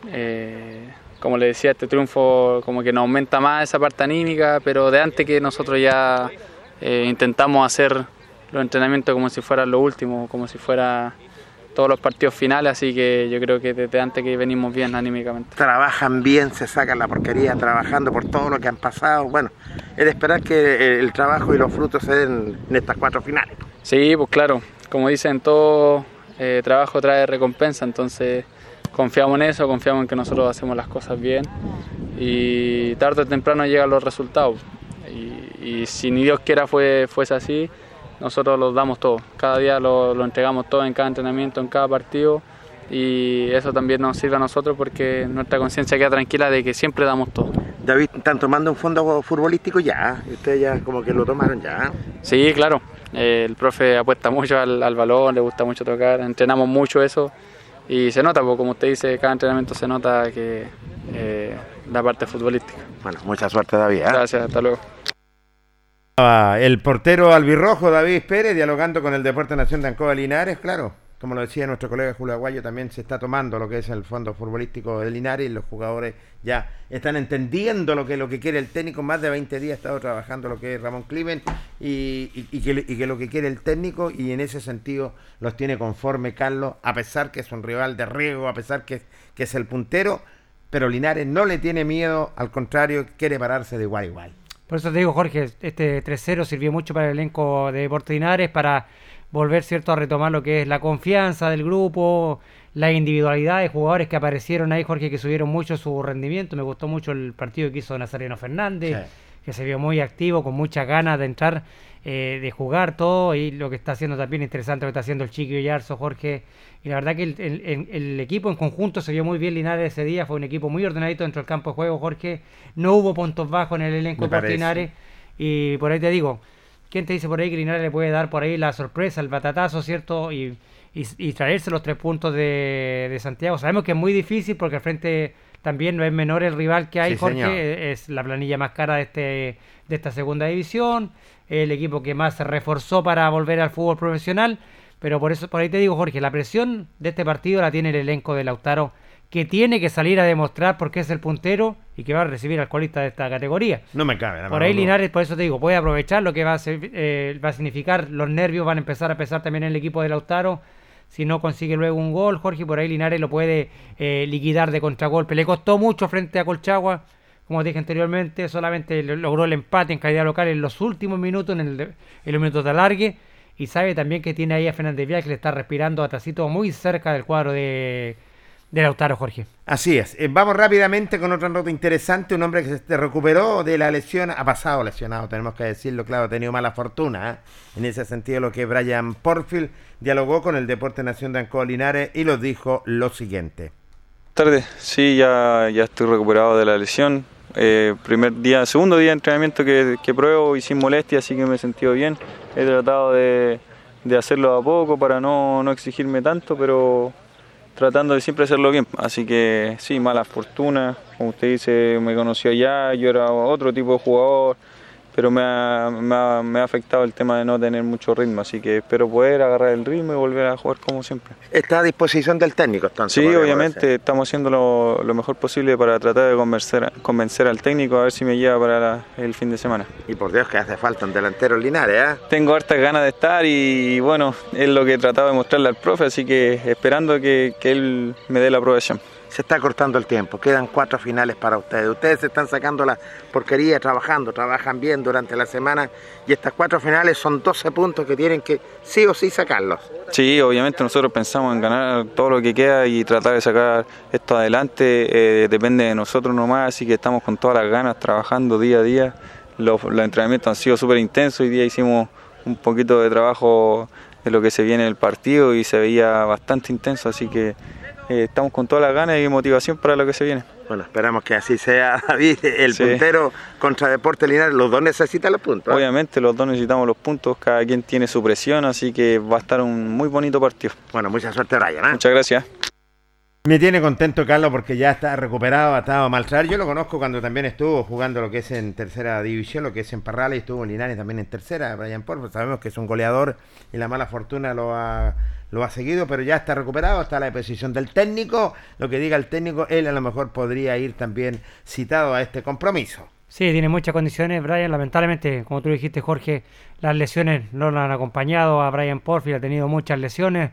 eh, como le decía, este triunfo como que nos aumenta más esa parte anímica, pero de antes que nosotros ya eh, intentamos hacer los entrenamientos como si fueran lo último, como si fuera todos los partidos finales, así que yo creo que desde antes que venimos bien anímicamente. Trabajan bien, se sacan la porquería trabajando por todo lo que han pasado. Bueno, es de esperar que el trabajo y los frutos se den en estas cuatro finales. Sí, pues claro, como dicen, todo eh, trabajo trae recompensa, entonces confiamos en eso, confiamos en que nosotros hacemos las cosas bien y tarde o temprano llegan los resultados. Y, y si ni Dios quiera fue, fuese así, nosotros los damos todo, cada día lo, lo entregamos todo en cada entrenamiento, en cada partido y eso también nos sirve a nosotros porque nuestra conciencia queda tranquila de que siempre damos todo. David, ¿están tomando un fondo futbolístico ya? Ustedes ya como que lo tomaron ya. Sí, claro. Eh, el profe apuesta mucho al, al balón, le gusta mucho tocar, entrenamos mucho eso y se nota, porque como usted dice, cada entrenamiento se nota que eh, la parte futbolística. Bueno, mucha suerte David. ¿eh? Gracias, hasta luego. El portero albirrojo David Pérez dialogando con el Deporte Nación de Ancoa Linares, claro. Como lo decía nuestro colega Julio Aguayo, también se está tomando lo que es el fondo futbolístico de Linares y los jugadores ya están entendiendo lo que, lo que quiere el técnico. Más de 20 días ha estado trabajando lo que es Ramón Cliven y, que, lo que quiere el técnico y en ese sentido los tiene conforme Carlos, a pesar que es un rival de riego, a pesar que, que es el puntero, pero Linares no le tiene miedo, al contrario, quiere pararse de igual a igual. Por eso te digo, Jorge, este 3-0 sirvió mucho para el elenco de Deportes Linares para volver cierto a retomar lo que es la confianza del grupo, la individualidad de jugadores que aparecieron ahí, Jorge, que subieron mucho su rendimiento. Me gustó mucho el partido que hizo Nazareno Fernández, Sí. que se vio muy activo, con muchas ganas de entrar, eh, de jugar todo, y lo que está haciendo también interesante lo que está haciendo el Chiqui Yarzo, Jorge. Y la verdad que el, el- el- el equipo en conjunto se vio muy bien Linares ese día, fue un equipo muy ordenadito dentro del campo de juego, Jorge. No hubo puntos bajos en el elenco de. Linares. Y por ahí te digo, ¿quién te dice por ahí que Linares le puede dar por ahí la sorpresa, el batatazo, ¿cierto? Y, y, y traerse los tres puntos de, de Santiago. Sabemos que es muy difícil porque al frente también no es menor el rival que hay, Sí, Jorge. señor. eh, Es la planilla más cara de, este, de esta segunda división. El equipo que más se reforzó para volver al fútbol profesional. Pero por eso, por ahí te digo, Jorge, la presión de este partido la tiene el elenco de Lautaro, que tiene que salir a demostrar por qué es el puntero y que va a recibir al colista de esta categoría. No me cabe. la Por ahí. Linares, por eso te digo, puede aprovechar lo que va a, ser- eh, va a significar, los nervios van a empezar a pesar también en el equipo de Lautaro. Si no consigue luego un gol, Jorge, por ahí Linares lo puede eh, liquidar de contragolpe. Le costó mucho frente a Colchagua, como dije anteriormente, solamente lo- logró el empate en calidad local en los últimos minutos, en, el en los minutos de alargue. Y sabe también que tiene ahí a Fernández Vial que le está respirando atrasito muy cerca del cuadro de, de Lautaro, Jorge. Así es. Eh, vamos rápidamente con otra nota interesante. Un hombre que se recuperó de la lesión, ha pasado lesionado, tenemos que decirlo, claro, ha tenido mala fortuna. ¿eh? En ese sentido, lo que Brian Porfield dialogó con el Deporte Nación de Ancoa Linares y nos dijo lo siguiente. tardes, sí, ya, ya estoy recuperado de la lesión. Eh, primer día, segundo día de entrenamiento que, que pruebo y sin molestia, así que me he sentido bien. He tratado de, de hacerlo a poco para no, no exigirme tanto, pero tratando de siempre hacerlo bien. Así que sí, mala fortuna. Como usted dice, me conoció allá, yo era otro tipo de jugador, pero me ha, me ha- me ha afectado el tema de no tener mucho ritmo. Así que espero poder agarrar el ritmo y volver a jugar como siempre. Está a disposición del técnico, entonces. Sí, obviamente estamos haciendo lo, lo mejor posible para tratar de convencer, convencer al técnico a ver si me lleva para la- el fin de semana. Y por Dios que hace falta un delantero Linares, ¿eh? Tengo hartas ganas de estar y bueno, es lo que he tratado de mostrarle al profe, así que esperando que, que él me dé la aprobación. Se está cortando el tiempo, quedan cuatro finales para ustedes. Ustedes se están sacando la porquería trabajando, trabajan bien durante la semana y estas cuatro finales son 12 puntos que tienen que sí o sí sacarlos. Sí, obviamente nosotros pensamos en ganar todo lo que queda y tratar de sacar esto adelante. eh, depende de nosotros nomás, así que estamos con todas las ganas trabajando día a día. Los, entrenamientos han sido súper intensos. Hoy día hicimos un poquito de trabajo de lo que se viene en el partido y se veía bastante intenso, así que eh, estamos con todas las ganas y motivación para lo que se viene. Bueno, esperamos que así sea, David. El Sí. puntero contra Deportes Linares, los dos necesitan los puntos. ¿eh? Obviamente los dos necesitamos los puntos, cada quien tiene su presión, así que va a estar un muy bonito partido. Bueno, mucha suerte, Ryan. ¿eh? Muchas gracias. Me tiene contento Carlos porque ya está recuperado, ha estado mal traer. Yo lo conozco cuando también estuvo jugando lo que es en tercera división, lo que es en Parrales, y estuvo en Linares también en tercera, Brian Porfo. Sabemos que es un goleador y la mala fortuna lo ha, lo ha seguido, pero ya está recuperado, está a la disposición del técnico. Lo que diga el técnico, él a lo mejor podría ir también citado a este compromiso. Sí, tiene muchas condiciones, Brian. Lamentablemente, como tú dijiste, Jorge, las lesiones no lo han acompañado a Brian Porfield, ha tenido muchas lesiones.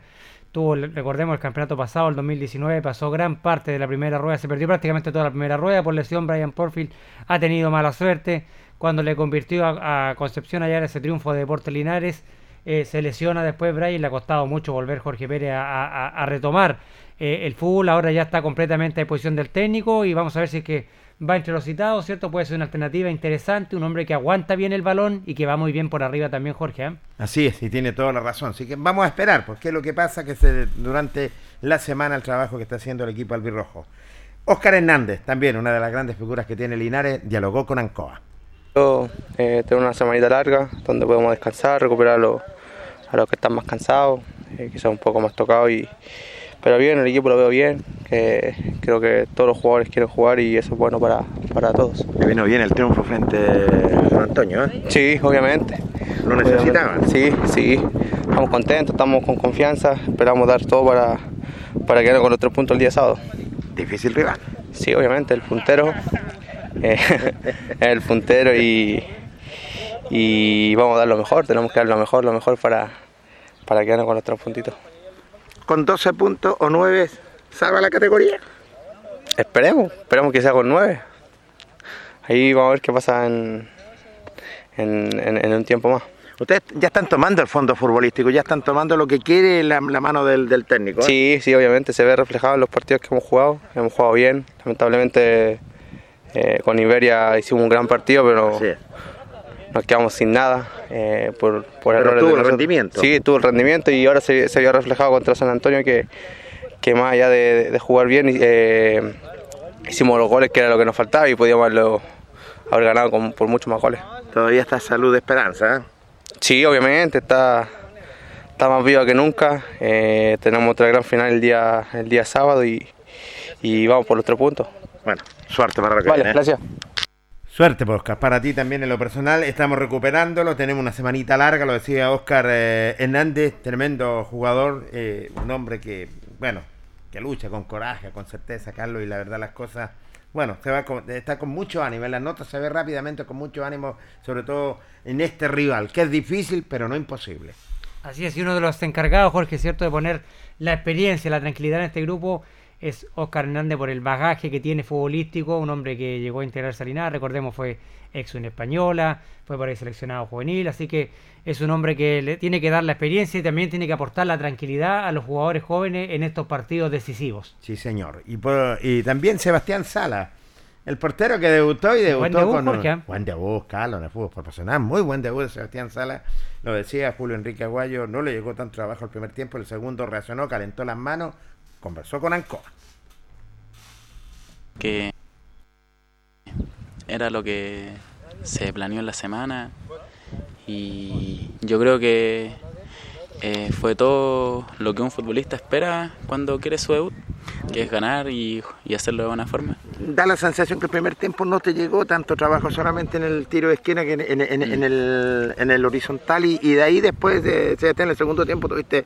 Tuvo, recordemos, el campeonato pasado, el 2019, pasó gran parte de la primera rueda, se perdió prácticamente toda la primera rueda por lesión. Brian Porfield ha tenido mala suerte. Cuando le convirtió a, a Concepción allá ese triunfo de Deportes Linares, eh, se lesiona después Brian, le ha costado mucho volver Jorge Pérez a, retomar eh, el fútbol. Ahora ya está completamente a disposición del técnico y vamos a ver si es que va entre los citados, ¿cierto? Puede ser una alternativa interesante, un hombre que aguanta bien el balón y que va muy bien por arriba también, Jorge. ¿eh? Así es, y tiene toda la razón. Así que vamos a esperar, porque es lo que pasa que se, durante la semana el trabajo que está haciendo el equipo albirrojo. Óscar Hernández, también una de las grandes figuras que tiene Linares, dialogó con Ancoa. Eh, tener una semanita larga donde podemos descansar, recuperar a los, a los que están más cansados, eh, quizás un poco más tocados. Y, pero bien, el equipo lo veo bien, que creo que todos los jugadores quieren jugar y eso es bueno para, para todos. Le vino bien el triunfo frente a Antonio, ¿eh? Sí, obviamente. ¿Lo necesitaban? Sí, sí. Estamos contentos, estamos con confianza, esperamos dar todo para, para quedar con los tres puntos el día sábado. Difícil rival. Sí, obviamente, el puntero. Eh, el puntero y, y vamos a dar lo mejor, tenemos que dar lo mejor, lo mejor para, para quedarnos con los tres puntitos. Con 12 puntos o 9, ¿salva la categoría? Esperemos, esperemos que sea con nueve. Ahí vamos a ver qué pasa en, en, en- en un tiempo más. Ustedes ya están tomando el fondo futbolístico, ya están tomando lo que quiere la, la mano del, del técnico. ¿eh? Sí, sí, obviamente se ve reflejado en los partidos que hemos jugado. Hemos jugado bien. Lamentablemente eh, con Iberia hicimos un gran partido, pero nos quedamos sin nada eh, por, por Pero errores tuvo de el rendimiento. Sí, tuvo el rendimiento y ahora se, se vio reflejado contra San Antonio que, que más allá de, de jugar bien, eh, hicimos los goles que era lo que nos faltaba y podíamos haberlo, haber ganado con- por muchos más goles. Todavía está salud de esperanza. ¿eh? Sí, obviamente, está, está más viva que nunca. Tenemos otra gran final el día, el día sábado y, y vamos por los tres puntos. Bueno, suerte para lo que Vale, viene, ¿eh? gracias. Suerte, Oscar. Para ti también en lo personal. Estamos recuperándolo. Tenemos una semanita larga, lo decía Oscar eh, Hernández, tremendo jugador. eh, un hombre que, bueno, que lucha con coraje, con certeza, Carlos. Y la verdad, las cosas, bueno, se va con- está con mucho ánimo. En las notas se ve rápidamente con mucho ánimo, sobre todo en este rival, que es difícil, pero no imposible. Así es, y uno de los encargados, Jorge, ¿cierto?, de poner la experiencia, la tranquilidad en este grupo es Oscar Hernández por el bagaje que tiene futbolístico, un hombre que llegó a integrarse a Linares, recordemos fue ex en española, fue por ahí seleccionado juvenil, así que es un hombre que le tiene que dar la experiencia y también tiene que aportar la tranquilidad a los jugadores jóvenes en estos partidos decisivos. Sí, señor. Y, por- y también Sebastián Sala, el portero que debutó y debutó Buen debut, con Jorge, ¿eh? un buen debut, Carlos, en el fútbol profesional. Muy buen debut de Sebastián Sala. Lo decía Julio Enrique Aguayo, no le llegó tanto trabajo el primer tiempo, el segundo reaccionó, calentó las manos, conversó con Ancoa. que era lo que se planeó en la semana y yo creo que eh, fue todo lo que un futbolista espera cuando quiere su debut, que es ganar y, y hacerlo de buena forma. Da la sensación que el primer tiempo no te llegó tanto trabajo solamente en el tiro de esquina que en, en- en- en el, en el horizontal y, y de ahí después de en el segundo tiempo tuviste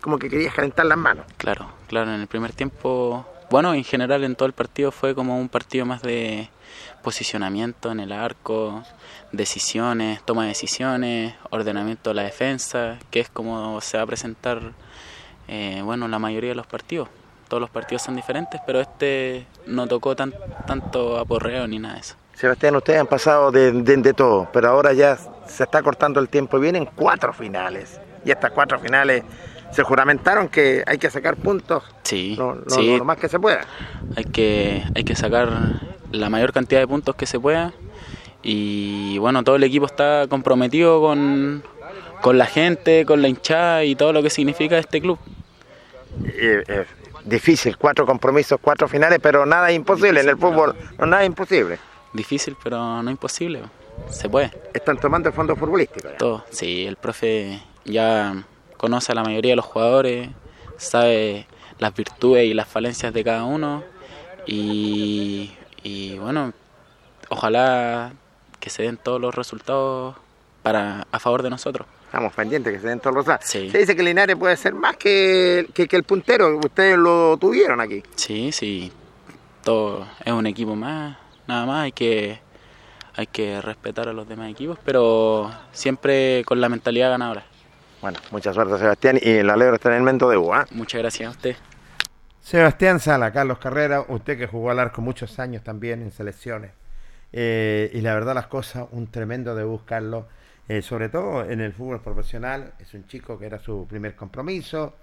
como que querías calentar las manos. Claro, claro, en el primer tiempo, bueno, en general en todo el partido fue como un partido más de posicionamiento en el arco, decisiones, toma de decisiones, ordenamiento de la defensa, que es como se va a presentar, eh, bueno, la mayoría de los partidos. Todos los partidos son diferentes, pero este no tocó tan, tanto aporreo ni nada de eso. Sebastián, ustedes han pasado de, de- de todo, pero ahora ya se está cortando el tiempo. Vienen cuatro finales. Y estas cuatro finales se juramentaron que hay que sacar puntos Sí, lo, lo- sí, lo más que se pueda. hay que, hay que sacar la mayor cantidad de puntos que se pueda y bueno, todo el equipo está comprometido con, con la gente, con la hinchada y todo lo que significa este club. Eh, eh, difícil, cuatro compromisos, cuatro finales, pero nada es imposible en el fútbol, no nada es imposible. Difícil, pero no imposible. Se puede. Están tomando el fondo futbolístico. ya. Todo. Sí, el profe ya conoce a la mayoría de los jugadores, sabe las virtudes y las falencias de cada uno y, y bueno, ojalá que se den todos los resultados para a favor de nosotros. Estamos pendientes que se den todos los resultados. Se dice que Linares puede ser más que, que, que el puntero, ustedes lo tuvieron aquí. Sí, sí, todo es un equipo más, nada más hay que hay que respetar a los demás equipos, pero siempre con la mentalidad ganadora. Bueno, mucha suerte Sebastián y el alegro está en el mento de U. ¿ah? Muchas gracias a usted. Sebastián Sala, Carlos Carrera, usted que jugó al arco muchos años también en selecciones. Eh, y la verdad las cosas, un tremendo debut, Carlos, eh, sobre todo en el fútbol profesional. Es un chico que era su primer compromiso,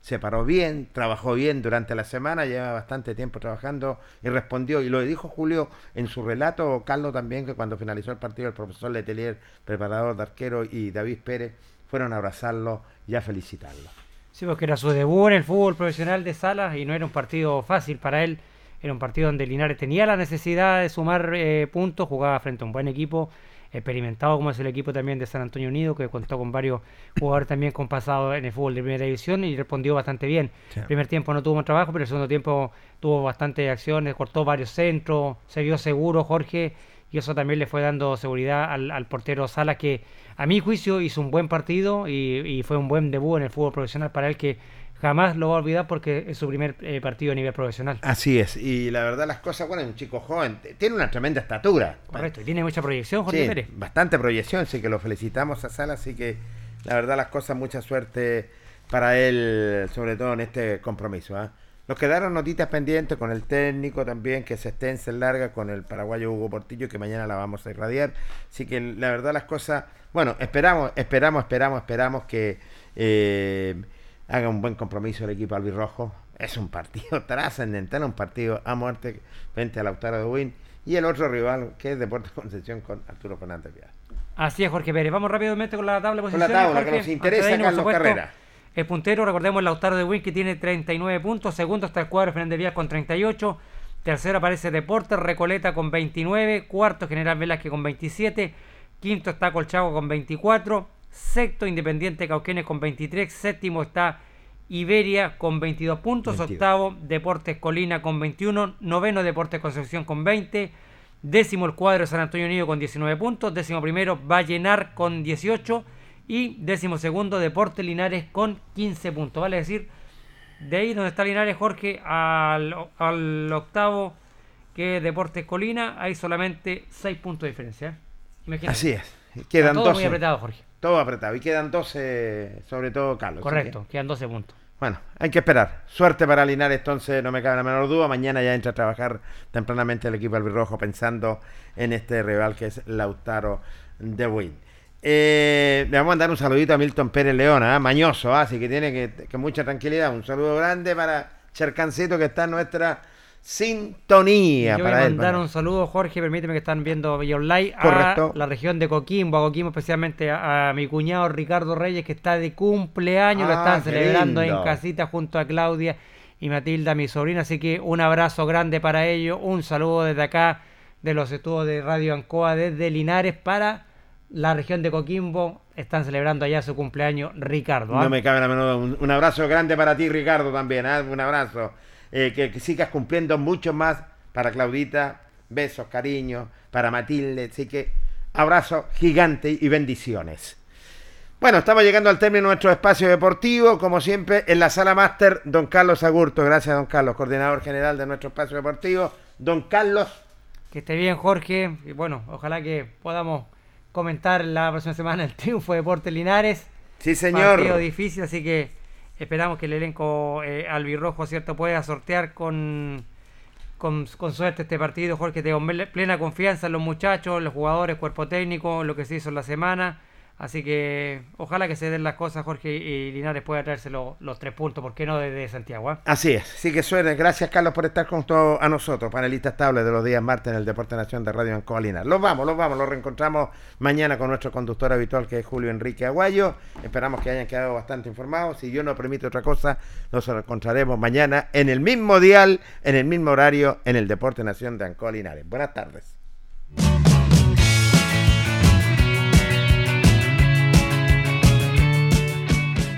se paró bien, trabajó bien durante la semana, lleva bastante tiempo trabajando y respondió. Y lo dijo Julio en su relato, Carlos también, que cuando finalizó el partido, el profesor Letelier, preparador de arquero, y David Pérez fueron a abrazarlo y a felicitarlo. Sí, porque era su debut en el fútbol profesional de Salas y no era un partido fácil para él. Era un partido donde Linares tenía la necesidad de sumar eh, puntos, jugaba frente a un buen equipo, experimentado como es el equipo también de San Antonio Unido, que contó con varios jugadores también con pasado en el fútbol de primera división y respondió bastante bien. Sí. El primer tiempo no tuvo mucho trabajo, pero el segundo tiempo tuvo bastante acciones, cortó varios centros, se vio seguro Jorge y eso también le fue dando seguridad al, al portero Salas que a mi juicio hizo un buen partido y, y fue un buen debut en el fútbol profesional para él que jamás lo va a olvidar porque es su primer eh, partido a nivel profesional. Así es, y la verdad las cosas, bueno, es un chico joven, tiene una tremenda estatura. Correcto, y tiene mucha proyección Jorge Sí, Pérez. bastante proyección, así que lo felicitamos a Sala, así que la verdad las cosas, mucha suerte para él, sobre todo en este compromiso. ¿ah? Nos quedaron notitas pendientes con el técnico también, que se extensa larga con el paraguayo Hugo Portillo, que mañana la vamos a irradiar. Así que la verdad las cosas, bueno, esperamos, esperamos, esperamos, esperamos que eh, haga un buen compromiso el equipo albirrojo. Es un partido trascendental, un partido a muerte frente al Lautaro de Win. Y el otro rival, que es Deportes Concepción con Arturo Fernández Vial. Así es, Jorge Pérez. Vamos rápidamente con la tabla de Con la tabla, que nos interesa, Carlos Carrera. El puntero, recordemos, Lautaro de Win, que tiene 39 puntos. Segundo está el cuadro Fernández Vial con 38. Tercero aparece Deportes, Recoleta con 29. Cuarto, General Velázquez con 27. Quinto está Colchagua con 24. Sexto, Independiente Cauquenes con 23. Séptimo está Iberia con 22 puntos. 22. Octavo, Deportes Colina con 21. Noveno, Deportes Concepción con 20. Décimo el cuadro de San Antonio Unido con 19 puntos. Décimo primero Vallenar con 18. Y décimo segundo Deporte Linares con 15 puntos. Vale decir, de ahí donde está Linares Jorge al, al octavo que es Deportes Colina, hay solamente 6 puntos de diferencia. ¿eh? Imagínate. Así es. Quedan todo 12. muy apretado, Jorge. Todo apretado. Y quedan 12, sobre todo Carlos. Correcto, que, quedan 12 puntos. bueno, hay que esperar. Suerte para Linares, entonces no me cabe la menor duda. Mañana ya entra a trabajar tempranamente el equipo albirrojo pensando en este rival que es Lautaro de Win. Eh, le vamos a mandar un saludito a Milton Pérez León, ¿ah? mañoso, ¿ah? así que tiene que, que mucha tranquilidad. Un saludo grande para Chercancito que está en nuestra sintonía. Yo para voy a mandar un saludo, Jorge, permíteme que están viendo vía online, Correcto. a la región de Coquimbo, a Coquimbo especialmente a, a mi cuñado Ricardo Reyes que está de cumpleaños, lo Ah, están celebrando lindo. en casita junto a Claudia y Matilda, mi sobrina, así que un abrazo grande para ellos, un saludo desde acá de los estudios de Radio Ancoa desde Linares para la región de Coquimbo, están celebrando allá su cumpleaños Ricardo. ¿ah? No me cabe la menor. Un, un abrazo grande para ti, Ricardo, también. ¿ah? Un abrazo. Eh, que, que sigas cumpliendo mucho más para Claudita. Besos, cariños. Para Matilde. Así que abrazo gigante y bendiciones. Bueno, estamos llegando al término de nuestro espacio deportivo. Como siempre, en la sala máster, don Carlos Agurto. Gracias, don Carlos, coordinador general de nuestro espacio deportivo. Don Carlos. Que esté bien, Jorge. Y bueno, ojalá que podamos comentar la próxima semana el triunfo de Deportes Linares. Sí, señor. Partido difícil, así que esperamos que el elenco eh, albirrojo, ¿cierto?, pueda sortear con, con, con suerte este partido. Jorge, tengo ple- plena confianza en los muchachos, los jugadores, cuerpo técnico, lo que se hizo en la semana. Así que ojalá que se den las cosas, Jorge, y Linares pueda traerse lo- los tres puntos, ¿por qué no desde Santiago? ah? Así es, sí que suerte. Gracias, Carlos, por estar con todos a nosotros, panelistas estables de los días martes en el Deporte Nación de Radio Ancoa Linares. Los vamos, los vamos, los reencontramos mañana con nuestro conductor habitual, que es Julio Enrique Aguayo. Esperamos que hayan quedado bastante informados. Si yo no permite otra cosa, nos encontraremos mañana en el mismo dial, en el mismo horario, en el Deporte Nación de Ancoa Linares. Buenas tardes.